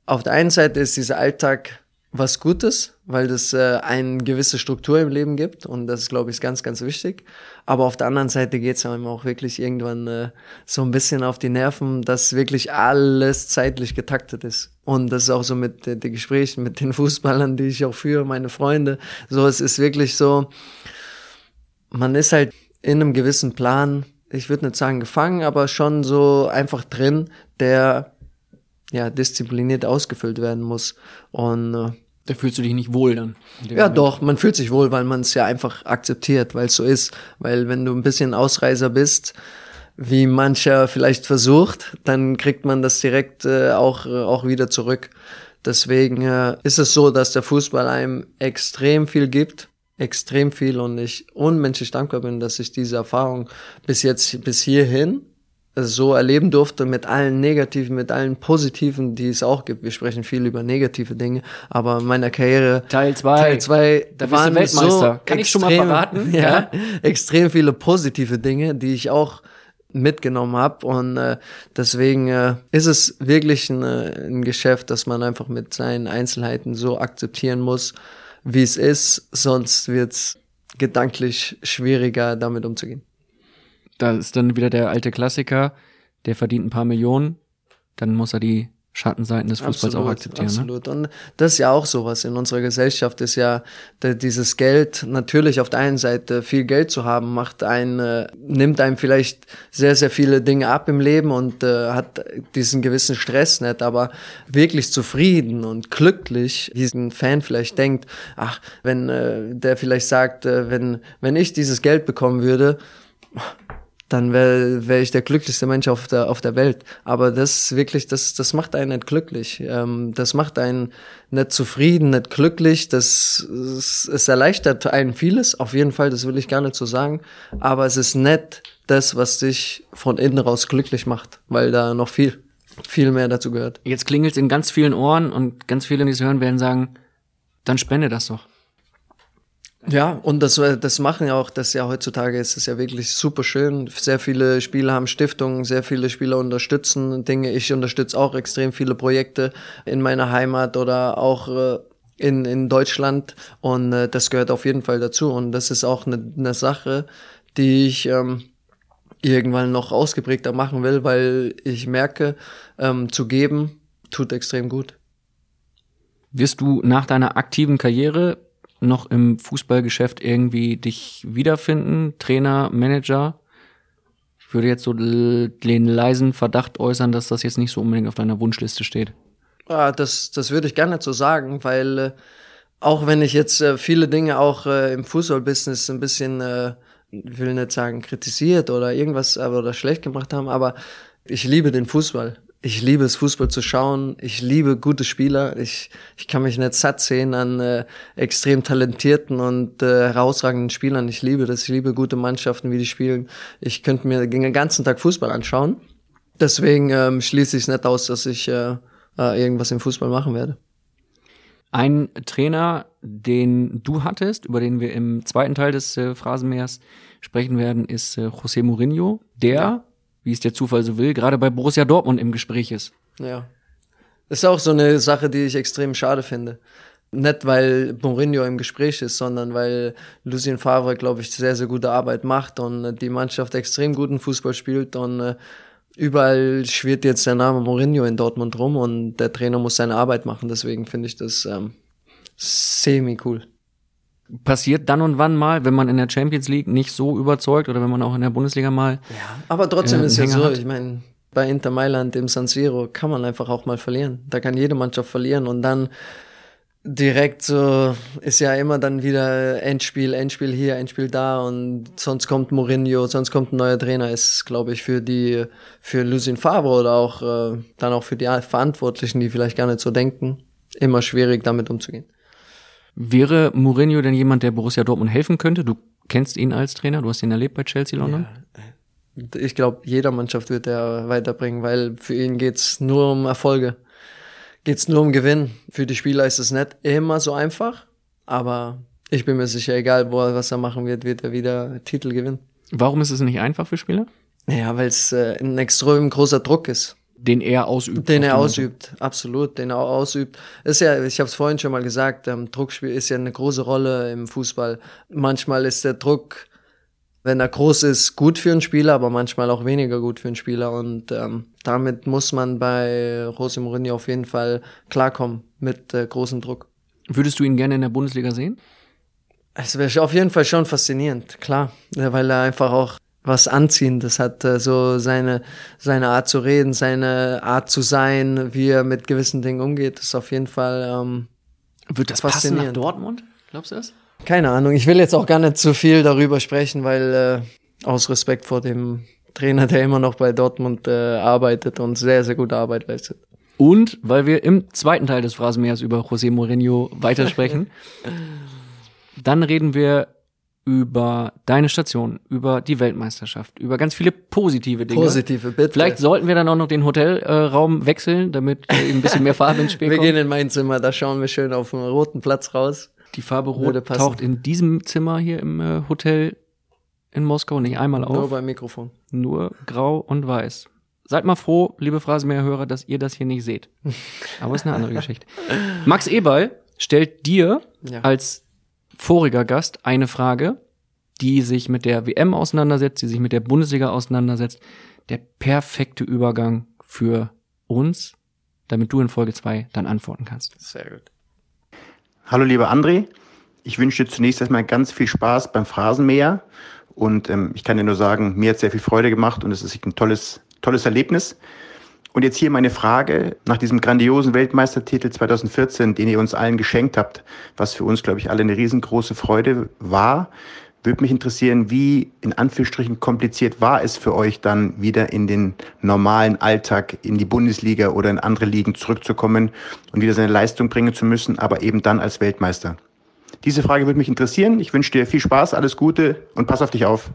[SPEAKER 1] Auf der einen Seite ist dieser Alltag was Gutes, weil das äh, eine gewisse Struktur im Leben gibt und das ist, glaube ich, ganz, ganz wichtig. Aber auf der anderen Seite geht es einem auch wirklich irgendwann äh, so ein bisschen auf die Nerven, dass wirklich alles zeitlich getaktet ist. Und das ist auch so mit äh, den Gesprächen mit den Fußballern, die ich auch führe, meine Freunde. So, es ist wirklich so, man ist halt in einem gewissen Plan, ich würde nicht sagen gefangen, aber schon so einfach drin, der ja diszipliniert ausgefüllt werden muss. Und äh,
[SPEAKER 3] Da fühlst du dich nicht wohl dann.
[SPEAKER 1] ja,
[SPEAKER 3] Moment.
[SPEAKER 1] doch, man fühlt sich wohl, weil man es ja einfach akzeptiert, weil es so ist. Weil wenn du ein bisschen Ausreißer bist, wie mancher vielleicht versucht, dann kriegt man das direkt äh, auch, äh, auch wieder zurück. Deswegen äh, ist es so, dass der Fußball einem extrem viel gibt, extrem viel und ich unmenschlich dankbar bin, dass ich diese Erfahrung bis jetzt, bis hierhin so erleben durfte mit allen negativen, mit allen positiven, die es auch gibt. Wir sprechen viel über negative Dinge, aber in meiner Karriere
[SPEAKER 3] Teil zwei.
[SPEAKER 1] Teil zwei
[SPEAKER 3] Da
[SPEAKER 1] waren
[SPEAKER 3] Weltmeister.
[SPEAKER 1] so
[SPEAKER 3] Kann ich schon mal
[SPEAKER 1] extrem-
[SPEAKER 3] verraten?
[SPEAKER 1] Ja,
[SPEAKER 3] Ja.
[SPEAKER 1] extrem viele positive Dinge, die ich auch mitgenommen habe und äh, deswegen äh, ist es wirklich ein, äh, ein Geschäft, das man einfach mit seinen Einzelheiten so akzeptieren muss, wie es ist, sonst wird's gedanklich schwieriger, damit umzugehen.
[SPEAKER 3] Da ist dann wieder der alte Klassiker, der verdient ein paar Millionen, dann muss er die Schattenseiten des Fußballs auch akzeptieren. Ne?
[SPEAKER 1] Absolut. Und das ist ja auch sowas. In unserer Gesellschaft ist ja dieses Geld, natürlich auf der einen Seite viel Geld zu haben, macht einen, äh, nimmt einem vielleicht sehr, sehr viele Dinge ab im Leben und äh, hat diesen gewissen Stress nicht, aber wirklich zufrieden und glücklich, wie ein Fan vielleicht denkt, ach, wenn äh, der vielleicht sagt, äh, wenn, wenn ich dieses Geld bekommen würde, dann wäre wär ich der glücklichste Mensch auf der, auf der Welt. Aber das wirklich, das, das macht einen nicht glücklich. Ähm, das macht einen nicht zufrieden, nicht glücklich. Das, es, es erleichtert einen vieles, auf jeden Fall, das will ich gar nicht so sagen. Aber es ist nicht das, was dich von innen raus glücklich macht, weil da noch viel, viel mehr dazu gehört.
[SPEAKER 3] Jetzt klingelt es in ganz vielen Ohren und ganz viele, die es hören, werden sagen, dann spende das doch.
[SPEAKER 1] Ja, und das, äh, das machen ja auch, das ja heutzutage ist es ja wirklich super schön. Sehr viele Spieler haben Stiftungen, sehr viele Spieler unterstützen Dinge. Ich unterstütze auch extrem viele Projekte in meiner Heimat oder auch äh, in, in Deutschland und äh, das gehört auf jeden Fall dazu. Und das ist auch eine, eine Sache, die ich ähm, irgendwann noch ausgeprägter machen will, weil ich merke, ähm, zu geben tut extrem gut.
[SPEAKER 3] Wirst du nach deiner aktiven Karriere noch im Fußballgeschäft irgendwie dich wiederfinden? Trainer, Manager? Ich würde jetzt so den leisen Verdacht äußern, dass das jetzt nicht so unbedingt auf deiner Wunschliste steht.
[SPEAKER 1] Ah, das, das würde ich gar nicht so sagen, weil äh, auch wenn ich jetzt äh, viele Dinge auch äh, im Fußballbusiness ein bisschen, äh, will nicht sagen kritisiert oder irgendwas aber, oder schlecht gemacht haben, aber ich liebe den Fußball. Ich liebe es, Fußball zu schauen. Ich liebe gute Spieler. Ich, ich kann mich nicht satt sehen an äh, extrem talentierten und äh, herausragenden Spielern. Ich liebe das. Ich liebe gute Mannschaften, wie die spielen. Ich könnte mir den ganzen Tag Fußball anschauen. Deswegen ähm, schließe ich es nicht aus, dass ich äh, äh, irgendwas im Fußball machen werde.
[SPEAKER 3] Ein Trainer, den du hattest, über den wir im zweiten Teil des äh, Phrasenmeers sprechen werden, ist äh, José Mourinho, der ja wie es der Zufall so will, gerade bei Borussia Dortmund im Gespräch ist.
[SPEAKER 1] Ja. Ist auch so eine Sache, die ich extrem schade finde. Nicht, weil Mourinho im Gespräch ist, sondern weil Lucien Favre, glaube ich, sehr, sehr gute Arbeit macht und die Mannschaft extrem guten Fußball spielt und äh, überall schwirrt jetzt der Name Mourinho in Dortmund rum und der Trainer muss seine Arbeit machen. Deswegen finde ich das ähm, semi cool
[SPEAKER 3] passiert dann und wann mal, wenn man in der Champions League nicht so überzeugt oder wenn man auch in der Bundesliga mal.
[SPEAKER 1] Ja, aber trotzdem äh, ist es ja so, hat. ich meine, bei Inter Mailand im San Siro kann man einfach auch mal verlieren. Da kann jede Mannschaft verlieren und dann direkt so ist ja immer dann wieder Endspiel, Endspiel hier, Endspiel da und sonst kommt Mourinho, sonst kommt ein neuer Trainer, ist glaube ich für die für Lucien Favre oder auch äh, dann auch für die Verantwortlichen, die vielleicht gar nicht so denken, immer schwierig damit umzugehen.
[SPEAKER 3] Wäre Mourinho denn jemand, der Borussia Dortmund helfen könnte? Du kennst ihn als Trainer, du hast ihn erlebt bei Chelsea London.
[SPEAKER 1] Ja. Ich glaube, jeder Mannschaft wird er weiterbringen, weil für ihn geht's nur um Erfolge. Geht's nur um Gewinn. Für die Spieler ist es nicht immer so einfach, aber ich bin mir sicher, egal wo er, was er machen wird, wird er wieder Titel gewinnen.
[SPEAKER 3] Warum ist es nicht einfach für Spieler?
[SPEAKER 1] Ja, weil es äh, ein extrem großer Druck ist
[SPEAKER 3] den er ausübt.
[SPEAKER 1] Den er ausübt, absolut, den er ausübt. Ist ja, ich habe es vorhin schon mal gesagt, ähm, Druckspiel ist ja eine große Rolle im Fußball. Manchmal ist der Druck, wenn er groß ist, gut für einen Spieler, aber manchmal auch weniger gut für einen Spieler. Und ähm, damit muss man bei José Mourinho auf jeden Fall klarkommen mit äh, großem Druck.
[SPEAKER 3] Würdest du ihn gerne in der Bundesliga sehen?
[SPEAKER 1] Es wäre auf jeden Fall schon faszinierend, klar, weil er einfach auch was Anziehendes hat, äh, so seine, seine Art zu reden, seine Art zu sein, wie er mit gewissen Dingen umgeht, ist auf jeden Fall ähm,
[SPEAKER 3] Wird das passen nach Dortmund? Glaubst du das?
[SPEAKER 1] Keine Ahnung. Ich will jetzt auch gar nicht zu viel darüber sprechen, weil äh, aus Respekt vor dem Trainer, der immer noch bei Dortmund äh, arbeitet und sehr, sehr gute Arbeit leistet.
[SPEAKER 3] Und weil wir im zweiten Teil des Phrasenmeers über José Mourinho weitersprechen, dann reden wir über deine Station, über die Weltmeisterschaft, über ganz viele positive Dinge.
[SPEAKER 1] Positive, bitte.
[SPEAKER 3] Vielleicht sollten wir dann auch noch den Hotelraum äh, wechseln, damit ein bisschen mehr Farbe ins Spiel
[SPEAKER 1] wir
[SPEAKER 3] kommt.
[SPEAKER 1] Wir gehen in mein Zimmer, da schauen wir schön auf den roten Platz raus.
[SPEAKER 3] Die Farbe Rot taucht in diesem Zimmer hier im äh, Hotel in Moskau nicht einmal auf.
[SPEAKER 1] Nur beim Mikrofon.
[SPEAKER 3] Nur grau und weiß. Seid mal froh, liebe Phrasenmeerhörer, dass ihr das hier nicht seht. Aber ist eine andere Geschichte. Max Eberl stellt dir ja. als voriger Gast eine Frage, die sich mit der WM auseinandersetzt, die sich mit der Bundesliga auseinandersetzt. Der perfekte Übergang für uns, damit du in Folge 2 dann antworten kannst.
[SPEAKER 1] Sehr gut.
[SPEAKER 4] Hallo lieber André, ich wünsche dir zunächst erstmal ganz viel Spaß beim Phrasenmäher und ähm, ich kann dir nur sagen, mir hat sehr viel Freude gemacht und es ist ein tolles, tolles Erlebnis. Und jetzt hier meine Frage nach diesem grandiosen Weltmeistertitel 2014, den ihr uns allen geschenkt habt, was für uns, glaube ich, alle eine riesengroße Freude war. Würde mich interessieren, wie in Anführungsstrichen kompliziert war es für euch dann wieder in den normalen Alltag, in die Bundesliga oder in andere Ligen zurückzukommen und wieder seine Leistung bringen zu müssen, aber eben dann als Weltmeister. Diese Frage würde mich interessieren. Ich wünsche dir viel Spaß, alles Gute und pass auf dich auf.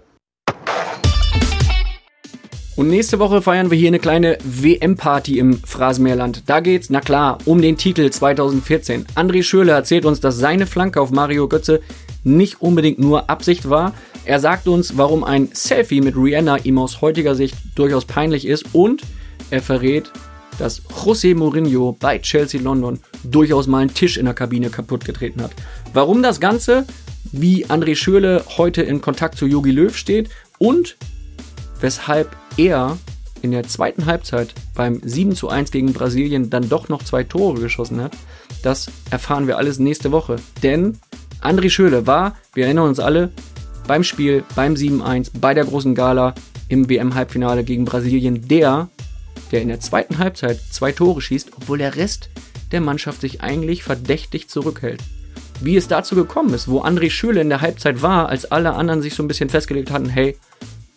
[SPEAKER 3] Und nächste Woche feiern wir hier eine kleine WM-Party im Phrasenmeerland. Da geht's, na klar, um den Titel 2014. André Schürle erzählt uns, dass seine Flanke auf Mario Götze nicht unbedingt nur Absicht war. Er sagt uns, warum ein Selfie mit Rihanna ihm aus heutiger Sicht durchaus peinlich ist und er verrät, dass José Mourinho bei Chelsea London durchaus mal einen Tisch in der Kabine kaputt getreten hat. Warum das Ganze, wie André Schürle heute in Kontakt zu Yogi Löw steht und weshalb er in der zweiten Halbzeit beim 7 zu 1 gegen Brasilien dann doch noch zwei Tore geschossen hat, das erfahren wir alles nächste Woche. Denn André Schöle war, wir erinnern uns alle, beim Spiel, beim 7-1, bei der großen Gala im WM-Halbfinale gegen Brasilien der, der in der zweiten Halbzeit zwei Tore schießt, obwohl der Rest der Mannschaft sich eigentlich verdächtig zurückhält. Wie es dazu gekommen ist, wo André Schürle in der Halbzeit war, als alle anderen sich so ein bisschen festgelegt hatten, hey,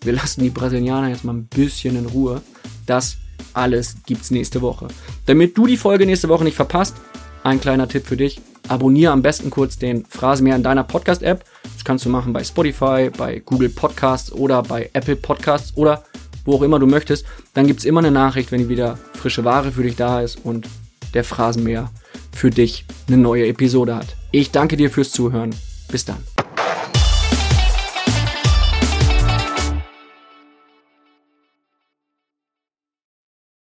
[SPEAKER 3] wir lassen die Brasilianer jetzt mal ein bisschen in Ruhe. Das alles gibt's nächste Woche. Damit du die Folge nächste Woche nicht verpasst, ein kleiner Tipp für dich. Abonniere am besten kurz den Phrasenmäher in deiner Podcast-App. Das kannst du machen bei Spotify, bei Google Podcasts oder bei Apple Podcasts oder wo auch immer du möchtest. Dann gibt's immer eine Nachricht, wenn wieder frische Ware für dich da ist und der Phrasenmäher für dich eine neue Episode hat. Ich danke dir fürs Zuhören. Bis dann.